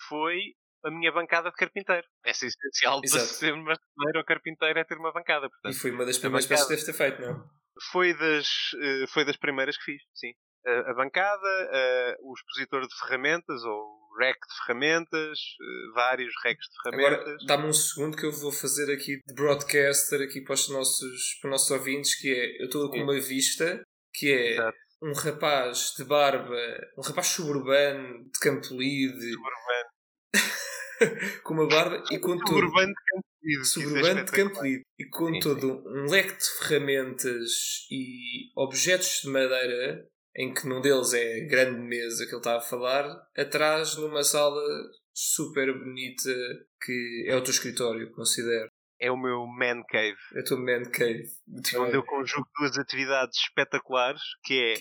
foi a minha bancada de carpinteiro. Essa é essencial para ser marceneiro ou carpinteiro é ter uma bancada. E Portanto, foi uma das primeiras que deve ter feito, não? foi, das, eh, foi das primeiras que fiz, sim. A, a bancada, o expositor de ferramentas, ou o rack de ferramentas, eh, vários racks de Agora, ferramentas. dá-me um segundo que eu vou fazer aqui de broadcaster aqui para os nossos, para os nossos ouvintes, que é, eu estou com uma vista que é Exato. um rapaz de barba, um rapaz suburbano de Campolide, Suburbano. <laughs> com uma barba e com todo Suburbano de é suburbano de espetacular. Campolide e com Sim, todo um leque de ferramentas e objetos de madeira em que num deles é a grande mesa que ele está a falar atrás numa sala super bonita que é o teu escritório considero É o meu man cave, é o teu man cave Muito onde bem. eu conjugo duas atividades espetaculares, que é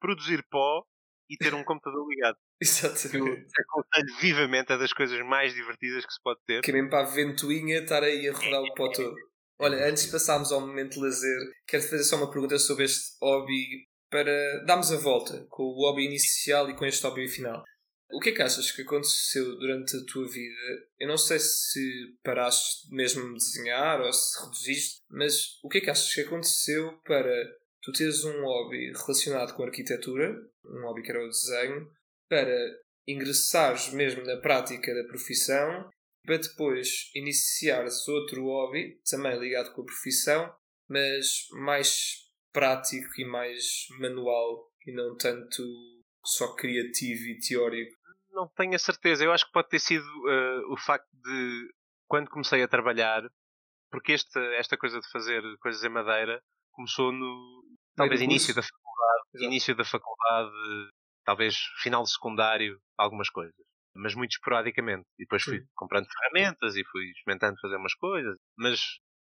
produzir pó e ter um computador ligado. <laughs> Que eu exatamente aconselho vivamente, é das coisas mais divertidas que se pode ter. que é mesmo para a ventoinha estar aí a rodar o pó todo. Olha, antes de passarmos ao momento de lazer quero fazer só uma pergunta sobre este hobby para darmos a volta com o hobby inicial e com este hobby final. O que é que achas que aconteceu durante a tua vida? Eu não sei se paraste mesmo de desenhar ou se reduziste, mas o que é que achas que aconteceu para tu teres um hobby relacionado com arquitetura, um hobby que era o desenho, para ingressares mesmo na prática da profissão, para depois iniciares outro hobby, também ligado com a profissão, mas mais prático e mais manual e não tanto só criativo e teórico. Não tenho a certeza. Eu acho que pode ter sido eh, o facto de, quando comecei a trabalhar, porque este, esta coisa de fazer coisas em madeira começou no. Talvez início da faculdade. Exato. Início da faculdade, talvez final de secundário, algumas coisas. Mas muito esporadicamente. E depois fui Sim. comprando ferramentas e fui experimentando fazer umas coisas. Mas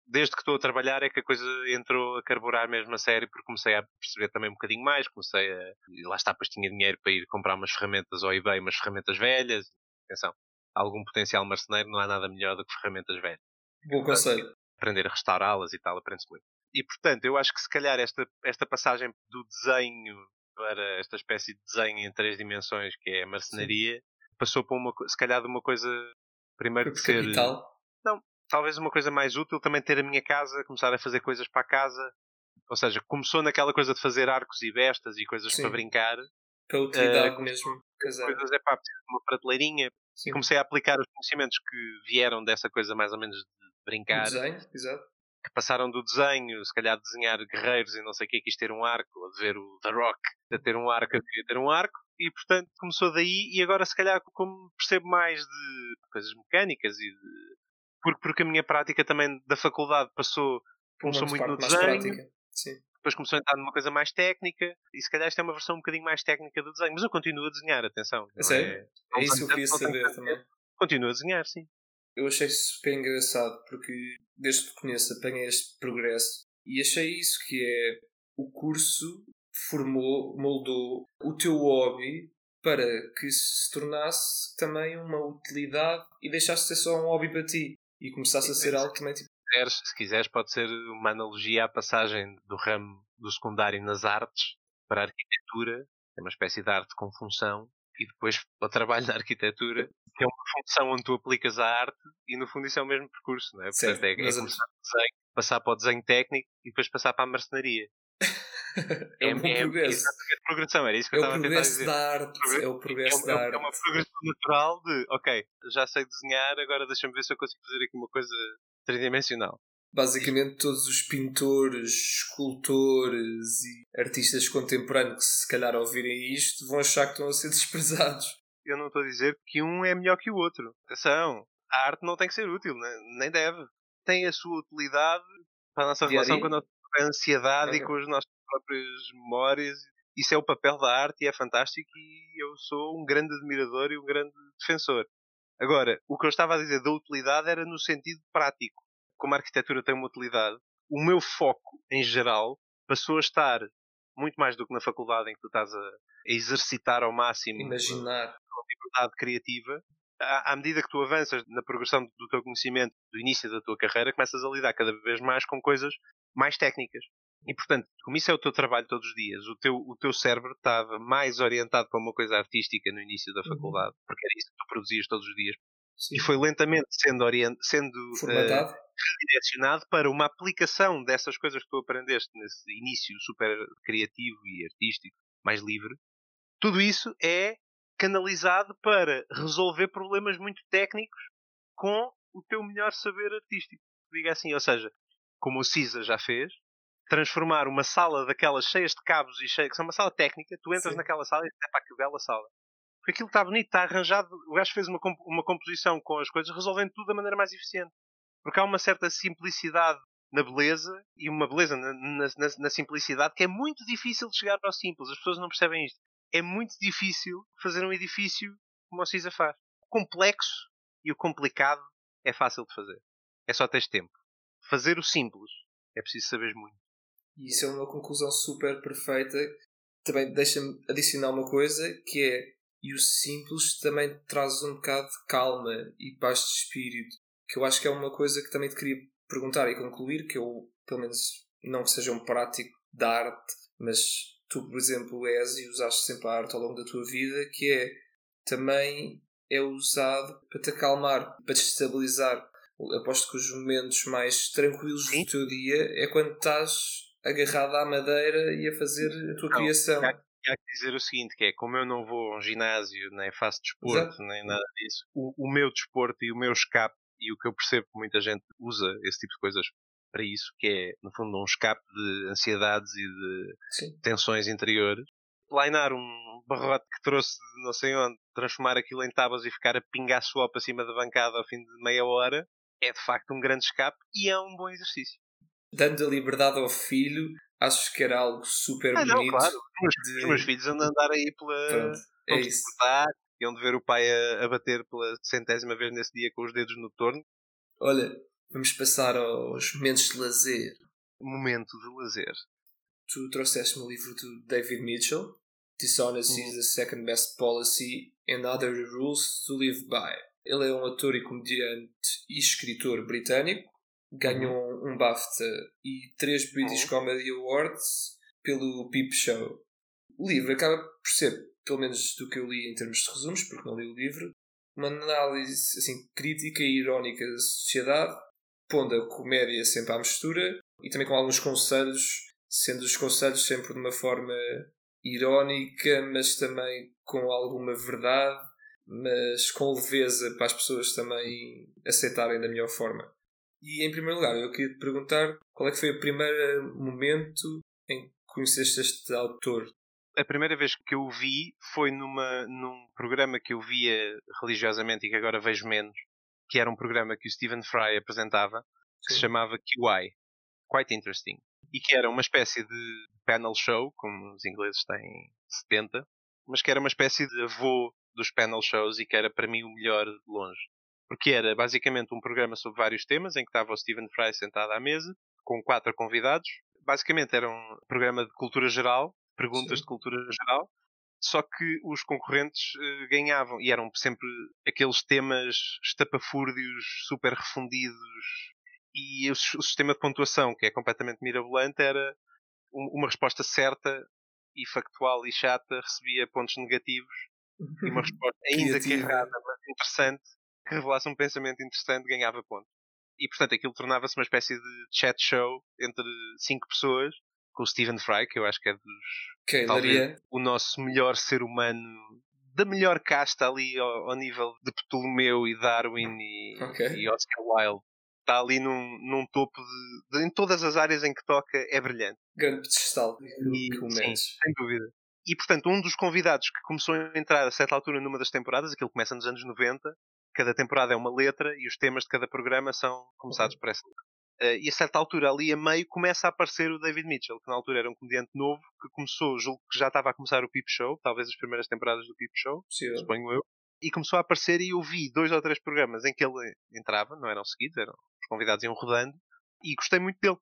desde que estou a trabalhar é que a coisa entrou a carburar mesmo a sério, porque comecei a perceber também um bocadinho mais, comecei a. E lá está, depois tinha dinheiro para ir comprar umas ferramentas ao eBay, umas ferramentas velhas. Atenção, algum potencial marceneiro, não há nada melhor do que ferramentas velhas. Bom conselho. Aprender a restaurá-las e tal, aprende-se muito. E portanto, eu acho que se calhar esta, esta passagem do desenho para esta espécie de desenho em três dimensões que é a marcenaria, passou para uma, se calhar de uma coisa, primeiro Porque ser capital. talvez uma coisa mais útil também ter a minha casa, começar a fazer coisas para a casa. Ou seja, começou naquela coisa de fazer arcos e bestas e coisas Sim. para brincar. Para utilidade Eh, mesmo. casada. Coisas é pá, uma prateleirinha. Sim. E comecei a aplicar os conhecimentos que vieram dessa coisa mais ou menos de O brincar, desenho, exato. Que passaram do desenho, se calhar de desenhar guerreiros e não sei o que, quis ter um arco, ou de ver o The Rock a ter um arco, queria ter um arco, e portanto começou daí, e agora se calhar como percebo mais de coisas mecânicas e de... Porque, porque a minha prática também da faculdade passou, começou muito no desenho, depois começou a entrar numa coisa mais técnica, e se calhar isto é uma versão um bocadinho mais técnica do desenho, mas eu continuo a desenhar, atenção. sério? é- É isso que eu queria saber também. Continuo a desenhar, sim. Eu achei super engraçado porque desde que conheço apanhei este progresso e achei isso que é o curso formou, moldou o teu hobby para que se tornasse também uma utilidade e deixasse de ser só um hobby para ti e começasse a ser algo também tipo Se quiseres, se quiseres, pode ser uma analogia à passagem do ramo do secundário nas artes para a arquitetura, é uma espécie de arte com função, e depois ao trabalho na arquitetura, que é uma função onde tu aplicas a arte, e no fundo isso é o mesmo percurso, não é? Certo, Portanto, é, é começar no desenho, passar para o desenho técnico e depois passar para a marcenaria. <laughs> é um bom progresso. exatamente progressão, era isso que É eu estava a tentar progresso dizer. da arte. É o É, progresso um- da é arte. é uma progressão natural de, ok, já sei desenhar, agora deixa-me ver se eu consigo fazer aqui uma coisa tridimensional. Basicamente, todos os pintores, escultores e artistas contemporâneos que se calhar ouvirem isto vão achar que estão a ser <laughs> desprezados. Eu não estou a dizer que um é melhor que o outro. Atenção, a arte não tem que ser útil, ne- nem deve. Tem a sua utilidade para a nossa Dia a relação com a nossa ansiedade Ok. e com as nossas próprias memórias. Isso é o papel da arte e é fantástico e eu sou um grande admirador e um grande defensor. Agora, o que eu estava a dizer da utilidade era no sentido prático. Como a arquitetura tem uma utilidade, o meu foco, em geral, passou a estar muito mais do que na faculdade em que tu estás a exercitar ao máximo Imaginar. liberdade criativa, à, medida que tu avanças na progressão do teu conhecimento, do início da tua carreira, começas a lidar cada vez mais com coisas mais técnicas. E, portanto, como isso é o teu trabalho todos os dias, o teu, o teu cérebro estava mais orientado para uma coisa artística no início da Uhum. faculdade, porque era isso que tu produzias todos os dias. Sim. E foi lentamente sendo, orient... sendo Formatado. redirecionado para uma aplicação dessas coisas que tu aprendeste nesse início super criativo e artístico, mais livre. Tudo isso é canalizado para resolver problemas muito técnicos com o teu melhor saber artístico. Diga assim, ou seja, como o CISA já fez, transformar uma sala daquelas cheias de cabos e cheias, que são uma sala técnica, tu entras Sim. naquela sala e dizes, pá, que bela sala. Porque aquilo está bonito, está arranjado, o gajo fez uma, comp- uma composição com as coisas, resolvendo tudo da maneira mais eficiente. Porque há uma certa simplicidade na beleza e uma beleza na, na- na- na simplicidade que é muito difícil de chegar ao simples. As pessoas não percebem isto. É muito difícil fazer um edifício como o Cisa faz. O complexo e o complicado é fácil de fazer. É só teres tempo. Fazer o simples é preciso saber muito. E isso é uma conclusão super perfeita. Também deixa-me adicionar uma coisa que é e o simples também traz um bocado de calma e paz de espírito. Que eu acho que é uma coisa que também te queria perguntar e concluir, que eu, pelo menos, não que seja um prático da arte, mas tu, por exemplo, és e usaste sempre a arte ao longo da tua vida, que é também é usado para te acalmar, para te estabilizar. Aposto que os momentos mais tranquilos Sim. do teu dia é quando estás agarrado à madeira e a fazer a tua Não, criação. E há que dizer o seguinte, que é, como eu não vou a um ginásio, nem faço desporto, nem nada disso, o, o meu desporto e o meu escape, e o que eu percebo que muita gente usa esse tipo de coisas para isso, que é, no fundo, um escape de ansiedades e de Sim. tensões interiores. Plainar um barrote que trouxe de não sei onde, transformar aquilo em tábuas e ficar a pingar suor para cima da bancada ao fim de meia hora, é de facto um grande escape e é um bom exercício. Dando a liberdade ao filho, acho que era algo super Ah, não, bonito. claro. Os meus, de- os meus filhos andam a andar aí pela, Pronto, é isso. e onde ver o pai a, a bater pela centésima vez nesse dia com os dedos no torno. Olha, vamos passar aos momentos de lazer. Momento de lazer. Tu trouxeste-me o livro do David Mitchell, Dishonesty is the Second Best Policy and Other Rules to Live By. Ele é um ator e comediante e escritor britânico. Ganhou um BAFTA e três British Uhum. Comedy Awards pelo Peep Show. O livro acaba por ser, pelo menos do que eu li em termos de resumos, porque não li o livro, uma análise assim, crítica e irónica da sociedade, pondo a comédia sempre à mistura e também com alguns conselhos, sendo os conselhos sempre de uma forma irónica, mas também com alguma verdade, mas com leveza para as pessoas também aceitarem da melhor forma. E em primeiro lugar, eu queria te perguntar qual é que foi o primeiro momento em que conheceste este autor? A primeira vez que eu o vi foi numa, num programa que eu via religiosamente e que agora vejo menos, que era um programa que o Stephen Fry apresentava, que se Sim. chamava QI. Quite Interesting. E que era uma espécie de panel show, como os ingleses têm 70, mas que era uma espécie de avô dos panel shows e que era para mim o melhor de longe. Porque era basicamente um programa sobre vários temas, em que estava o Stephen Fry sentado à mesa, com quatro convidados. Basicamente era um programa de cultura geral, perguntas Sim. de cultura geral, só que os concorrentes eh, ganhavam. E eram sempre aqueles temas estapafúrdios, super refundidos. E o, sis- o sistema de pontuação, que é completamente mirabolante, era um- uma resposta certa e factual e chata recebia pontos negativos e uma <laughs> resposta ainda que errada, mas interessante, que revelasse um pensamento interessante, ganhava pontos. E portanto aquilo tornava-se uma espécie de chat show entre cinco pessoas com o Stephen Fry, que eu acho que é dos. Que talvez o nosso melhor ser humano da melhor casta ali ao, ao nível de Ptolomeu e Darwin e, Ok. e Oscar Wilde. Está ali num, num topo de, de- Em todas as áreas em que toca, é brilhante. Grande pedestal E- que o sim, metes. sem dúvida. E portanto, um dos convidados que começou a entrar a certa altura numa das temporadas, aquilo começa nos anos 90, cada temporada é uma letra e os temas de cada programa são começados por essa letra. Eh, e a certa altura, ali a meio, começa a aparecer o David Mitchell, que na altura era um comediante novo, que começou, julgo que já estava a começar o Peep Show, talvez as primeiras temporadas do Peep Show, Possível. suponho eu, e começou a aparecer e eu vi dois ou três programas em que ele entrava, não eram seguidos, eram, os convidados iam rodando, e gostei muito dele.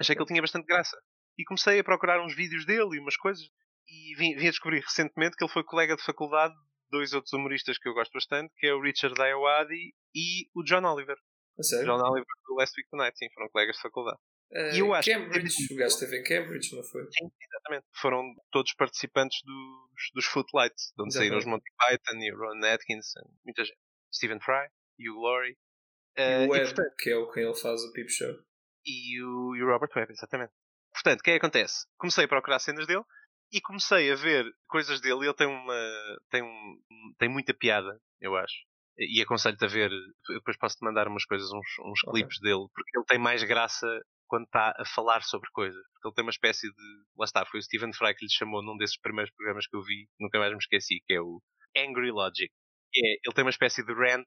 Achei que ele tinha bastante graça. E comecei a procurar uns vídeos dele e umas coisas, e vim, vim a descobrir recentemente que ele foi colega de faculdade de dois outros humoristas que eu gosto bastante, que é o Richard Ayoade e o John Oliver. A? John Oliver do Last Week Tonight, sim, foram colegas de faculdade. Eh, E eu acho que Cambridge, teve- o gajo esteve em Cambridge, não foi? Sim, exatamente. Foram todos participantes dos, dos Footlights, de onde saíram os Exatamente. Monty Python e o Ron Atkinson, muita gente. Stephen Fry, Hugh Laurie. eh, E o Webb, portanto, que é o que ele faz o Peep Show. e o, e o Robert Webb, exatamente. Portanto, o que é que acontece? Comecei a procurar cenas dele e comecei a ver coisas dele. Ele tem uma. tem, um, tem muita piada, eu acho. E aconselho-te a ver. eu Depois posso-te mandar umas coisas, uns, uns Ok. clipes dele, porque ele tem mais graça quando está a falar sobre coisas. Porque ele tem uma espécie de. Lá está, foi o Stephen Fry que lhe chamou num desses primeiros programas que eu vi, nunca mais me esqueci, que é o Angry Logic. É, ele tem uma espécie de rant,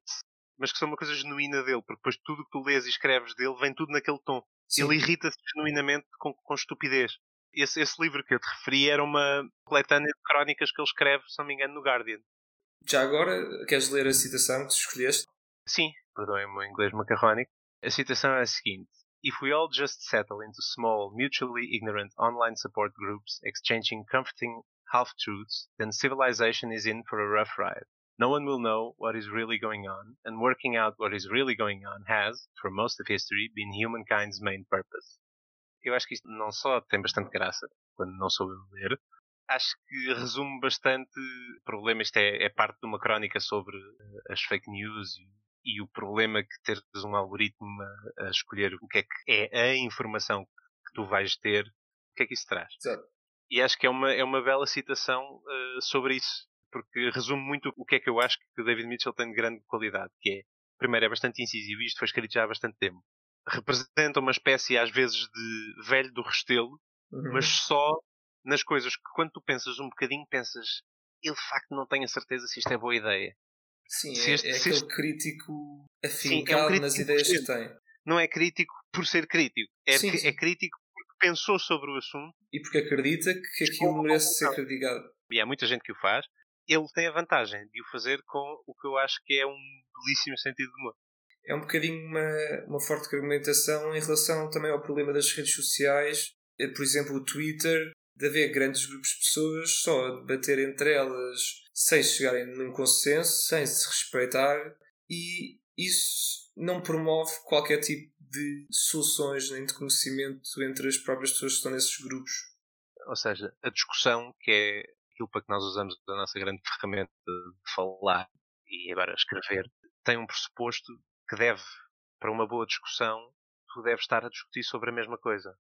mas que são uma coisa genuína dele, porque depois tudo que tu lês e escreves dele vem tudo naquele tom. Sim. Ele irrita-se genuinamente com, com estupidez. Esse, esse livro que eu te referi era uma coletânea de crónicas que ele escreve, se não me engano, no Guardian. Já agora, queres ler a citação que escolheste? Sim, perdoem o meu inglês macarrónico. A citação é a seguinte: If we all just settle into small, mutually ignorant online support groups exchanging comforting half truths, then civilization is in for a rough ride. No one will know what is really going on, and working out what is really going on has, for most of history, been humankind's main purpose. Eu acho que isto não só tem bastante graça, quando não soube ler, acho que resume bastante o problema. Isto é, é parte de uma crónica sobre eh, as fake news e, e o problema que teres um algoritmo a, a escolher o que é que é a informação que tu vais ter, o que é que isso traz. Exato. E acho que é uma, é uma bela citação eh, sobre isso, porque resume muito o que é que eu acho que o David Mitchell tem de grande qualidade, que é, primeiro, é bastante incisivo, isto foi escrito já há bastante tempo. Representa uma espécie, às vezes, de velho do restelo, Uhum. mas só nas coisas que quando tu pensas um bocadinho, pensas, eu de facto não tenho a certeza se isto é boa ideia. Sim, se é, este- é aquele este- crítico Sim, é um afincado crítico nas ideias que tem. Não é crítico por ser crítico, é, Sim, é crítico porque pensou sobre o assunto E porque acredita que aquilo merece ser criticado. e há muita gente que o faz. Ele tem a vantagem de o fazer com o que eu acho que é um belíssimo sentido de humor. É um bocadinho uma, uma forte argumentação em relação também ao problema das redes sociais. Eh, Por exemplo, o Twitter, de haver grandes grupos de pessoas só a debater entre elas sem chegarem num consenso, sem se respeitar, e isso não promove qualquer tipo de soluções nem de conhecimento entre as próprias pessoas que estão nesses grupos. Ou seja, a discussão, que é aquilo para que nós usamos a nossa grande ferramenta de falar e agora escrever, tem um pressuposto que deve, para uma boa discussão, tu deves estar a discutir sobre a mesma coisa.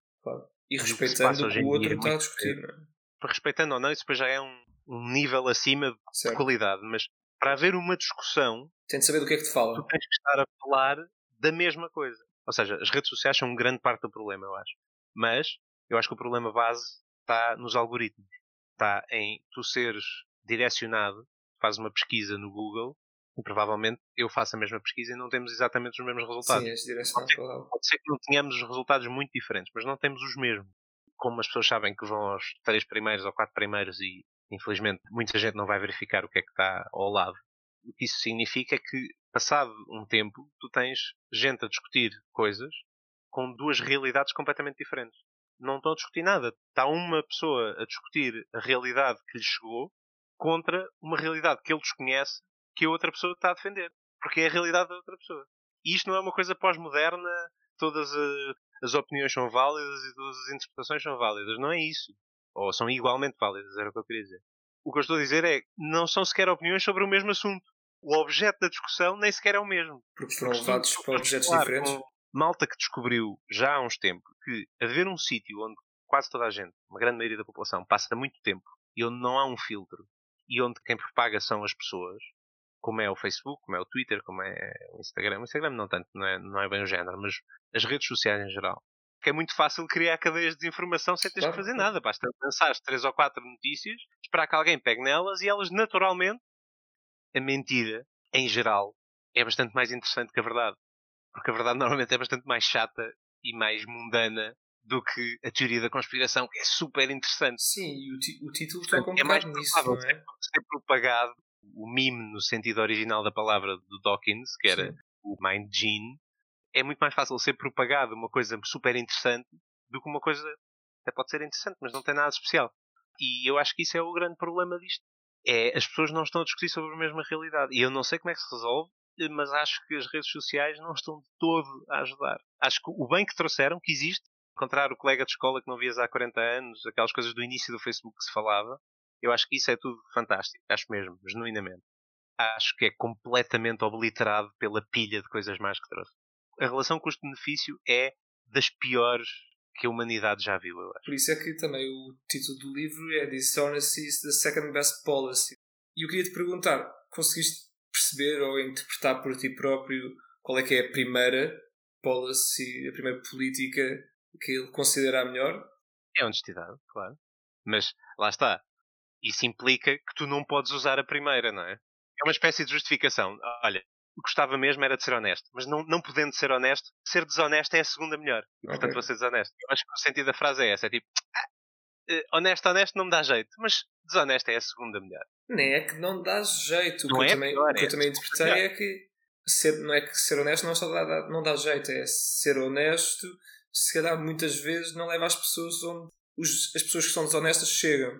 E respeitando o que o outro é está a discutir. Não é? Respeitando ou não, isso depois já é um, um nível acima de Certo. qualidade, mas para haver uma discussão, Tem de saber do que é que te fala. tu tens que estar a falar da mesma coisa. Ou seja, as redes sociais são grande parte do problema, eu acho. Mas eu acho que o problema base está nos algoritmos. Está em tu seres direcionado, fazes uma pesquisa no Google provavelmente eu faço a mesma pesquisa e não temos exatamente os mesmos resultados. Sim, direcionado para lá. Pode ser que não tenhamos resultados muito diferentes, mas não temos os mesmos. Como as pessoas sabem que vão aos três primeiros ou quatro primeiros e infelizmente muita gente não vai verificar o que é que está ao lado. O que isso significa é que, passado um tempo, tu tens gente a discutir coisas com duas realidades completamente diferentes. Não estão a discutir nada. Está uma pessoa a discutir a realidade que lhe chegou contra uma realidade que ele desconhece que a outra pessoa está a defender. Porque é a realidade da outra pessoa. E isto não é uma coisa pós-moderna, todas as opiniões são válidas e todas as interpretações são válidas. Não é isso. Ou são igualmente válidas, era o que eu queria dizer. O que eu estou a dizer é que não são sequer opiniões sobre o mesmo assunto. O objeto da discussão nem sequer é o mesmo. Porque foram levados para objetos diferentes. Malta que descobriu já há uns tempos que haver um sítio onde quase toda a gente, uma grande maioria da população, passa muito tempo e onde não há um filtro e onde quem propaga são as pessoas, como é o Facebook, como é o Twitter, como é o Instagram. O Instagram não tanto, não é, não é bem o género, mas as redes sociais em geral. Que é muito fácil criar cadeias de informação sem teres Claro, que fazer nada. Basta lançar três ou quatro notícias, esperar que alguém pegue nelas e elas naturalmente. A mentira, em geral, é bastante mais interessante que a verdade. Porque a verdade <laughs> normalmente é bastante mais chata e mais mundana do que a teoria da conspiração, que é super interessante. Sim, e o, o título um é mais bocado nisso, provável não é? ser propagado o meme no sentido original da palavra do Dawkins, que era Sim. o Mind Gene, é muito mais fácil ser propagado uma coisa super interessante do que uma coisa até pode ser interessante, mas não tem nada especial. E eu acho que isso é o grande problema disto. É as pessoas não estão a discutir sobre a mesma realidade. E eu não sei como é que se resolve, mas acho que as redes sociais não estão de todo a ajudar. Acho que o bem que trouxeram, que existe, encontrar o colega de escola que não vias há 40 anos, aquelas coisas do início do Facebook que se falava, eu acho que isso é tudo fantástico. Acho mesmo, genuinamente. Acho que é completamente obliterado pela pilha de coisas mais que trouxe. A relação custo-benefício é das piores que a humanidade já viu, eu acho. Por isso é que também o título do livro é Dishonesty is the second best policy. E eu queria te perguntar, conseguiste perceber ou interpretar por ti próprio qual é que é a primeira policy, a primeira política que ele considera a melhor? É honestidade, claro. Mas lá está. Isso implica que tu não podes usar a primeira, não é? É uma espécie de justificação. Olha, o que gostava mesmo era de ser honesto. Mas não, não podendo ser honesto, ser desonesto é a segunda melhor. E portanto Ok. vou ser desonesto. Eu acho que o sentido da frase é essa. É tipo, ah, eh, honesto, honesto não me dá jeito. Mas desonesto é a segunda melhor. Nem é que não dá jeito. O Não que é eu também, pior, o que eu é também interpretei é que ser, não é que ser honesto não, só dá, dá- não dá jeito, é ser honesto, se calhar muitas vezes não leva as pessoas onde os- as pessoas que são desonestas chegam.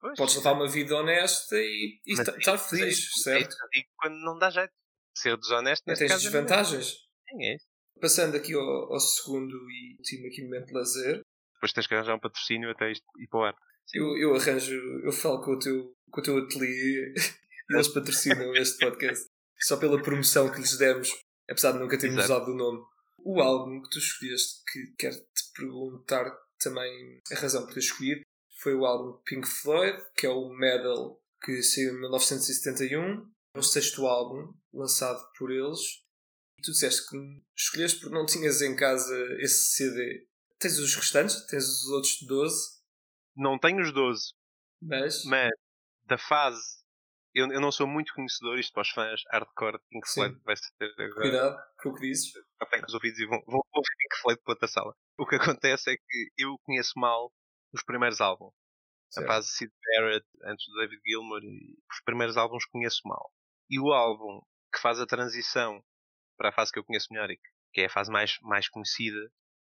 Pois, Podes levar uma vida honesta e, e mas estar é estar é feliz, é certo? digo quando não dá jeito. Ser desonesto Não neste tens caso é melhor. desvantagens. Sim, é isso. Passando aqui ao, ao segundo e último aqui momento de lazer, Depois tens que arranjar um patrocínio até isto ir para o ar. eu, eu arranjo, eu falo com o teu, com o teu ateliê e eles patrocinam este podcast. Só pela promoção que lhes demos, apesar de nunca termos Exato. usado o nome. O álbum que tu escolheste, que quero-te perguntar também a razão por ter escolhido, foi o álbum Pink Floyd, que é o Medal, que saiu em 1971. É o sexto álbum lançado por eles. E tu disseste que escolheste porque não tinhas em casa esse CD. Tens os restantes? Tens os outros 12? Não tenho os 12, Mas... mas da fase. Eu, eu não sou muito conhecedor, isto para os fãs hardcore Pink Sim. Floyd vai ser agora. Cuidado com o que dizes. Apertem os ouvidos e vão, vão ouvir Pink Floyd para outra sala. O que acontece é que eu conheço mal os primeiros álbuns. A Certo. fase de Sid Barrett, antes do David Gilmour, os primeiros álbuns conheço mal. E o álbum que faz a transição para a fase que eu conheço melhor e que- é a fase mais, mais conhecida,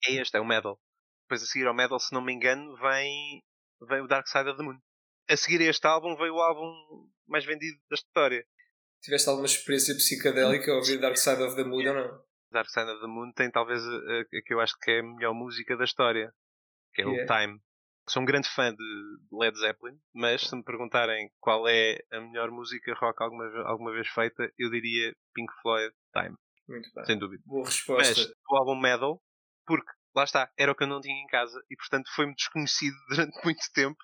é este, é o Metal. Depois a seguir ao Metal, se não me engano, vem, vem o Dark Side of the Moon. A seguir a este álbum veio o álbum mais vendido da história. Tiveste alguma experiência psicadélica ao ouvir Dark Side of the Moon ou não? Dark Side of the Moon tem talvez a, a- a que eu acho que é a melhor música da história, que é Que o é? Time. Sou um grande fã de Led Zeppelin, mas se me perguntarem qual é a melhor música rock alguma, alguma vez feita, eu diria Pink Floyd Time, Muito bem. sem dúvida. Boa Mas resposta. o álbum Metal, porque lá está, era o que eu não tinha em casa e portanto foi-me desconhecido <laughs> durante muito tempo.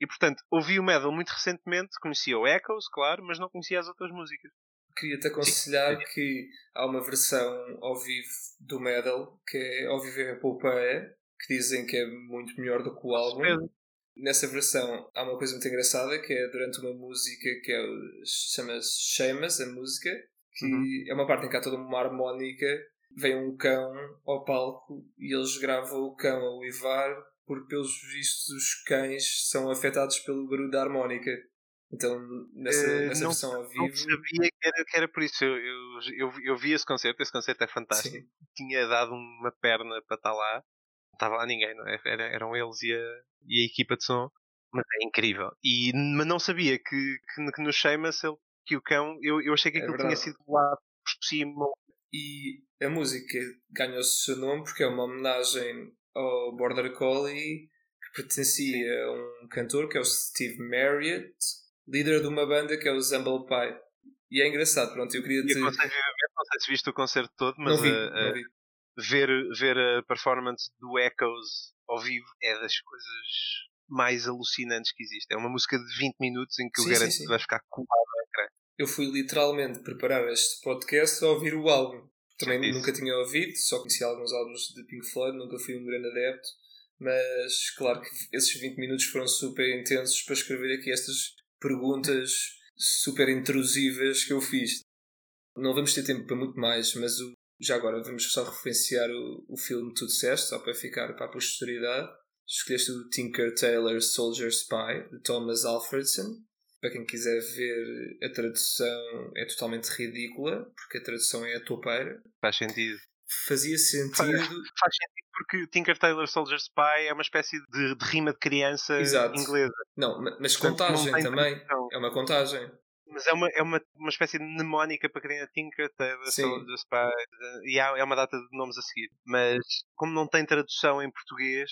E portanto, ouvi o Metal muito recentemente, conhecia o Echoes, claro, mas não conhecia as outras músicas. Queria-te aconselhar que há uma versão ao vivo do Medal, que é ao vivo em Epopeia, que dizem que é muito melhor do que o álbum. Nessa versão há uma coisa muito engraçada que é durante uma música que é, chama-se Shamas, a música, que Uhum. é uma parte em que há toda uma harmónica, vem um cão ao palco e eles gravam o cão a uivar porque pelos vistos os cães são afetados pelo barulho da harmónica. Então nessa, nessa não- versão ao Não vivo. sabia que era, que era por isso. Eu, eu, eu, eu vi esse concerto, esse concerto é fantástico. Sim. Tinha dado uma perna para estar lá. Não estava lá ninguém, é? Era- eram eles e a, e a equipa de som. Mas é incrível. E, mas não sabia que, que, que no Sheamus ele, que o cão, eu, eu achei que É aquilo tinha verdade. sido lá por cima. E a música ganhou o seu nome porque é uma homenagem ao Border Collie que pertencia a um cantor que é o Steve Marriott, líder de uma banda que é o Zumble Pie. E é engraçado, pronto, eu queria E dizer. vivamente, não sei se viste o concerto todo, mas Não vi, a- a- não vi. Ver, ver a performance do Echoes ao vivo é das coisas mais alucinantes que existe. É uma música de 20 minutos em que Sim, eu garanto sim, sim. que vais ficar colado ao ecrã. Eu fui literalmente preparar este podcast a ouvir o álbum. Também nunca tinha ouvido, só conhecia alguns álbuns de Pink Floyd, nunca fui um grande adepto. Mas claro que esses 20 minutos foram super intensos para escrever aqui estas perguntas super intrusivas que eu fiz. Não vamos ter tempo para muito mais, mas o- já agora vamos só referenciar o, o filme que tu disseste, só para ficar para a posterioridade. Escolheste o Tinker Tailor Soldier Spy, de Thomas Alfredson. Para quem quiser ver, a tradução é totalmente ridícula, porque a tradução é a topeira. Faz sentido. Fazia sentido. Faz sentido porque Tinker Tailor Soldier Spy é uma espécie de, de rima de criança Exato. inglesa. Não, ma- mas Portanto, contagem não também. tradução. É uma contagem. Mas é uma, é uma, uma espécie de mnemónica para criança. Tinker Tailor Sim. Soldier Spy. E há, é uma data de nomes a seguir. Mas como não tem tradução em português,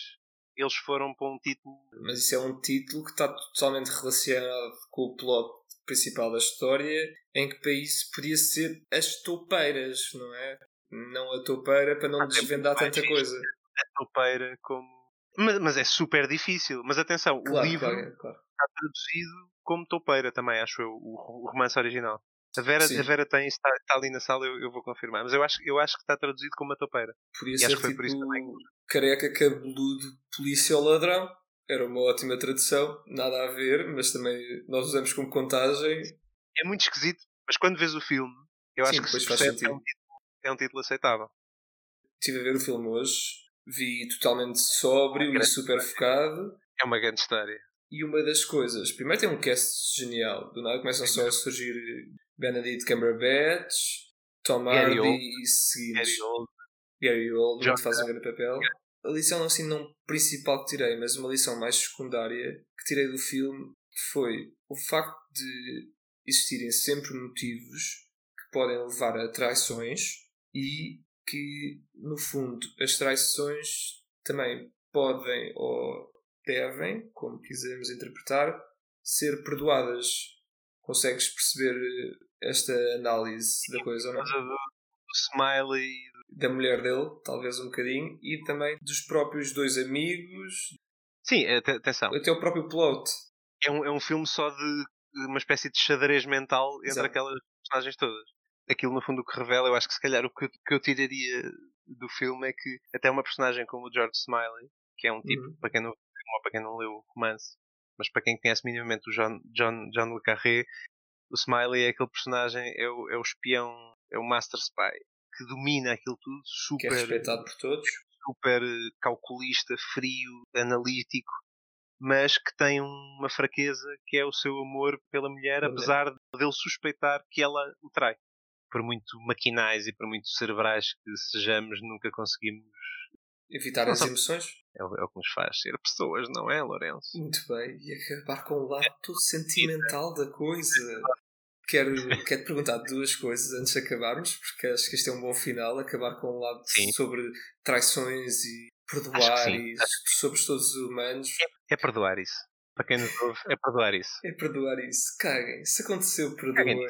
eles foram para um título. Mas isso é um título que está totalmente relacionado com o plot principal da história, em que para isso podia ser as toupeiras, não é? Não a toupeira para não Ah, é desvendar mais tanta coisa. a topeira como. Mas, mas é super difícil. Mas atenção, Claro, o livro claro, claro. está traduzido como toupeira também, acho eu, o, o romance original. A Vera, Sim. a Vera tem, está, está ali na sala, eu, eu vou confirmar. Mas eu acho, eu acho que está traduzido como a toupeira. Podia E ser acho que foi tipo por isso também. careca cabeludo polícia ou ladrão. Era uma ótima tradução, nada a ver, mas também nós usamos como contagem. É muito esquisito, mas quando vês o filme, eu Sim, acho que se percebe é um, título, é um título aceitável. Estive a ver o filme hoje, vi totalmente sóbrio e super focado. É uma grande história. E uma das coisas, primeiro tem um cast genial, do nada começam só a surgir Benedict Cumberbatch, Tom Hardy e seguintes. Gary Oldman. Gary Oldman, faz um grande papel. A lição assim não principal que tirei, mas uma lição mais secundária que tirei do filme foi o facto de existirem sempre motivos que podem levar a traições e que, no fundo, as traições também podem ou devem, como quisermos interpretar, ser perdoadas. Consegues perceber eh, esta análise da coisa ou não? do, do Smiley. da mulher dele, talvez um bocadinho, e também dos próprios dois amigos, Sim, ate- atenção. até o próprio plot. É um, é um filme só de de uma espécie de xadrez mental entre Exato. aquelas personagens todas. Aquilo, no fundo, o que revela, eu acho que se calhar o que, eu- que eu tiraria do filme é que até uma personagem como o George Smiley, que é um tipo, Uhum. para quem não ou para quem não leu o romance, mas para quem conhece minimamente o John, John, John Le Carré, o Smiley é aquele personagem, é o, é o espião, é o Master Spy, que domina aquilo tudo, que é super, respeitado por todos. super eh, calculista, frio, analítico, mas que tem uma fraqueza que é o seu amor pela mulher, Pela apesar dele suspeitar que ela o trai. Por muito maquinais e por muito cerebrais que sejamos, nunca conseguimos. Evitar Não as emoções. É o, é o que nos faz ser pessoas, não é, Lourenço? Muito bem. E acabar com o lado sentimental da coisa. Quero, quero te perguntar duas coisas antes de acabarmos, porque acho que este é um bom final. Acabar com um lado Sim. sobre traições e perdoar e sobre todos os humanos. É perdoar isso. Para quem nos ouve, é perdoar isso. É perdoar isso. Caguem. Se aconteceu, perdoa.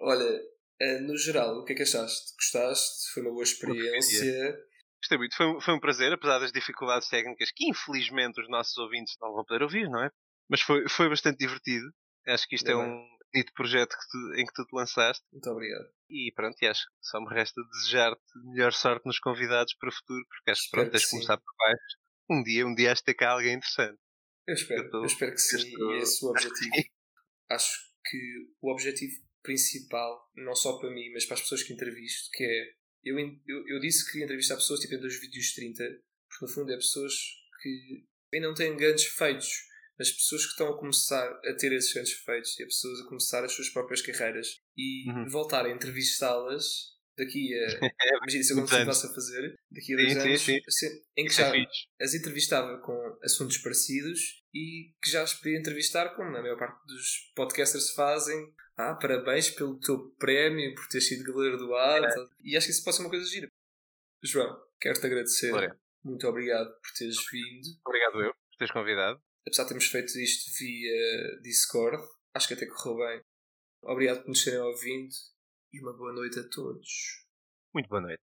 Olha, eh, no geral, o que é que achaste? Gostaste? Foi uma boa experiência? Gostei muito. Foi, um- foi um prazer, apesar das dificuldades técnicas que infelizmente os nossos ouvintes não vão poder ouvir, não é? Mas foi, foi bastante divertido. Acho que isto Ainda é um bonito projeto que tu- em que tu te lançaste. Muito obrigado. E pronto, e acho que só me resta desejar-te melhor sorte nos convidados para o futuro, porque acho que Espero pronto, tens que de começar por baixo. Um dia, um dia has de ter cá alguém interessante. Eu espero, Eu tô- eu espero que sim, estou- e é esse o objetivo. Acho que o objetivo principal, não só para mim, mas para as pessoas que entrevisto, que é. Eu, eu, eu disse que entrevistar pessoas tipo entre os vídeos 30, porque no fundo é pessoas que ainda não têm grandes feitos, mas pessoas que estão a começar a ter esses grandes feitos e a pessoas a começar as suas próprias carreiras e Uhum. voltar a entrevistá-las daqui a. <laughs> Imagina se eu continuasse a fazer, daqui a dois Sim, sim, anos, sim. assim, em que é já as entrevistava com assuntos parecidos e que já as podia entrevistar, como a maior parte dos podcasters fazem. Ah, parabéns pelo teu prémio, por ter sido galardoado. E acho que isso pode ser uma coisa gira. João, quero-te agradecer. Muito obrigado por teres vindo. Obrigado eu por teres convidado. Apesar de termos feito isto via Discord, acho que até correu bem. Obrigado por nos terem ouvido e uma boa noite a todos. Muito boa noite.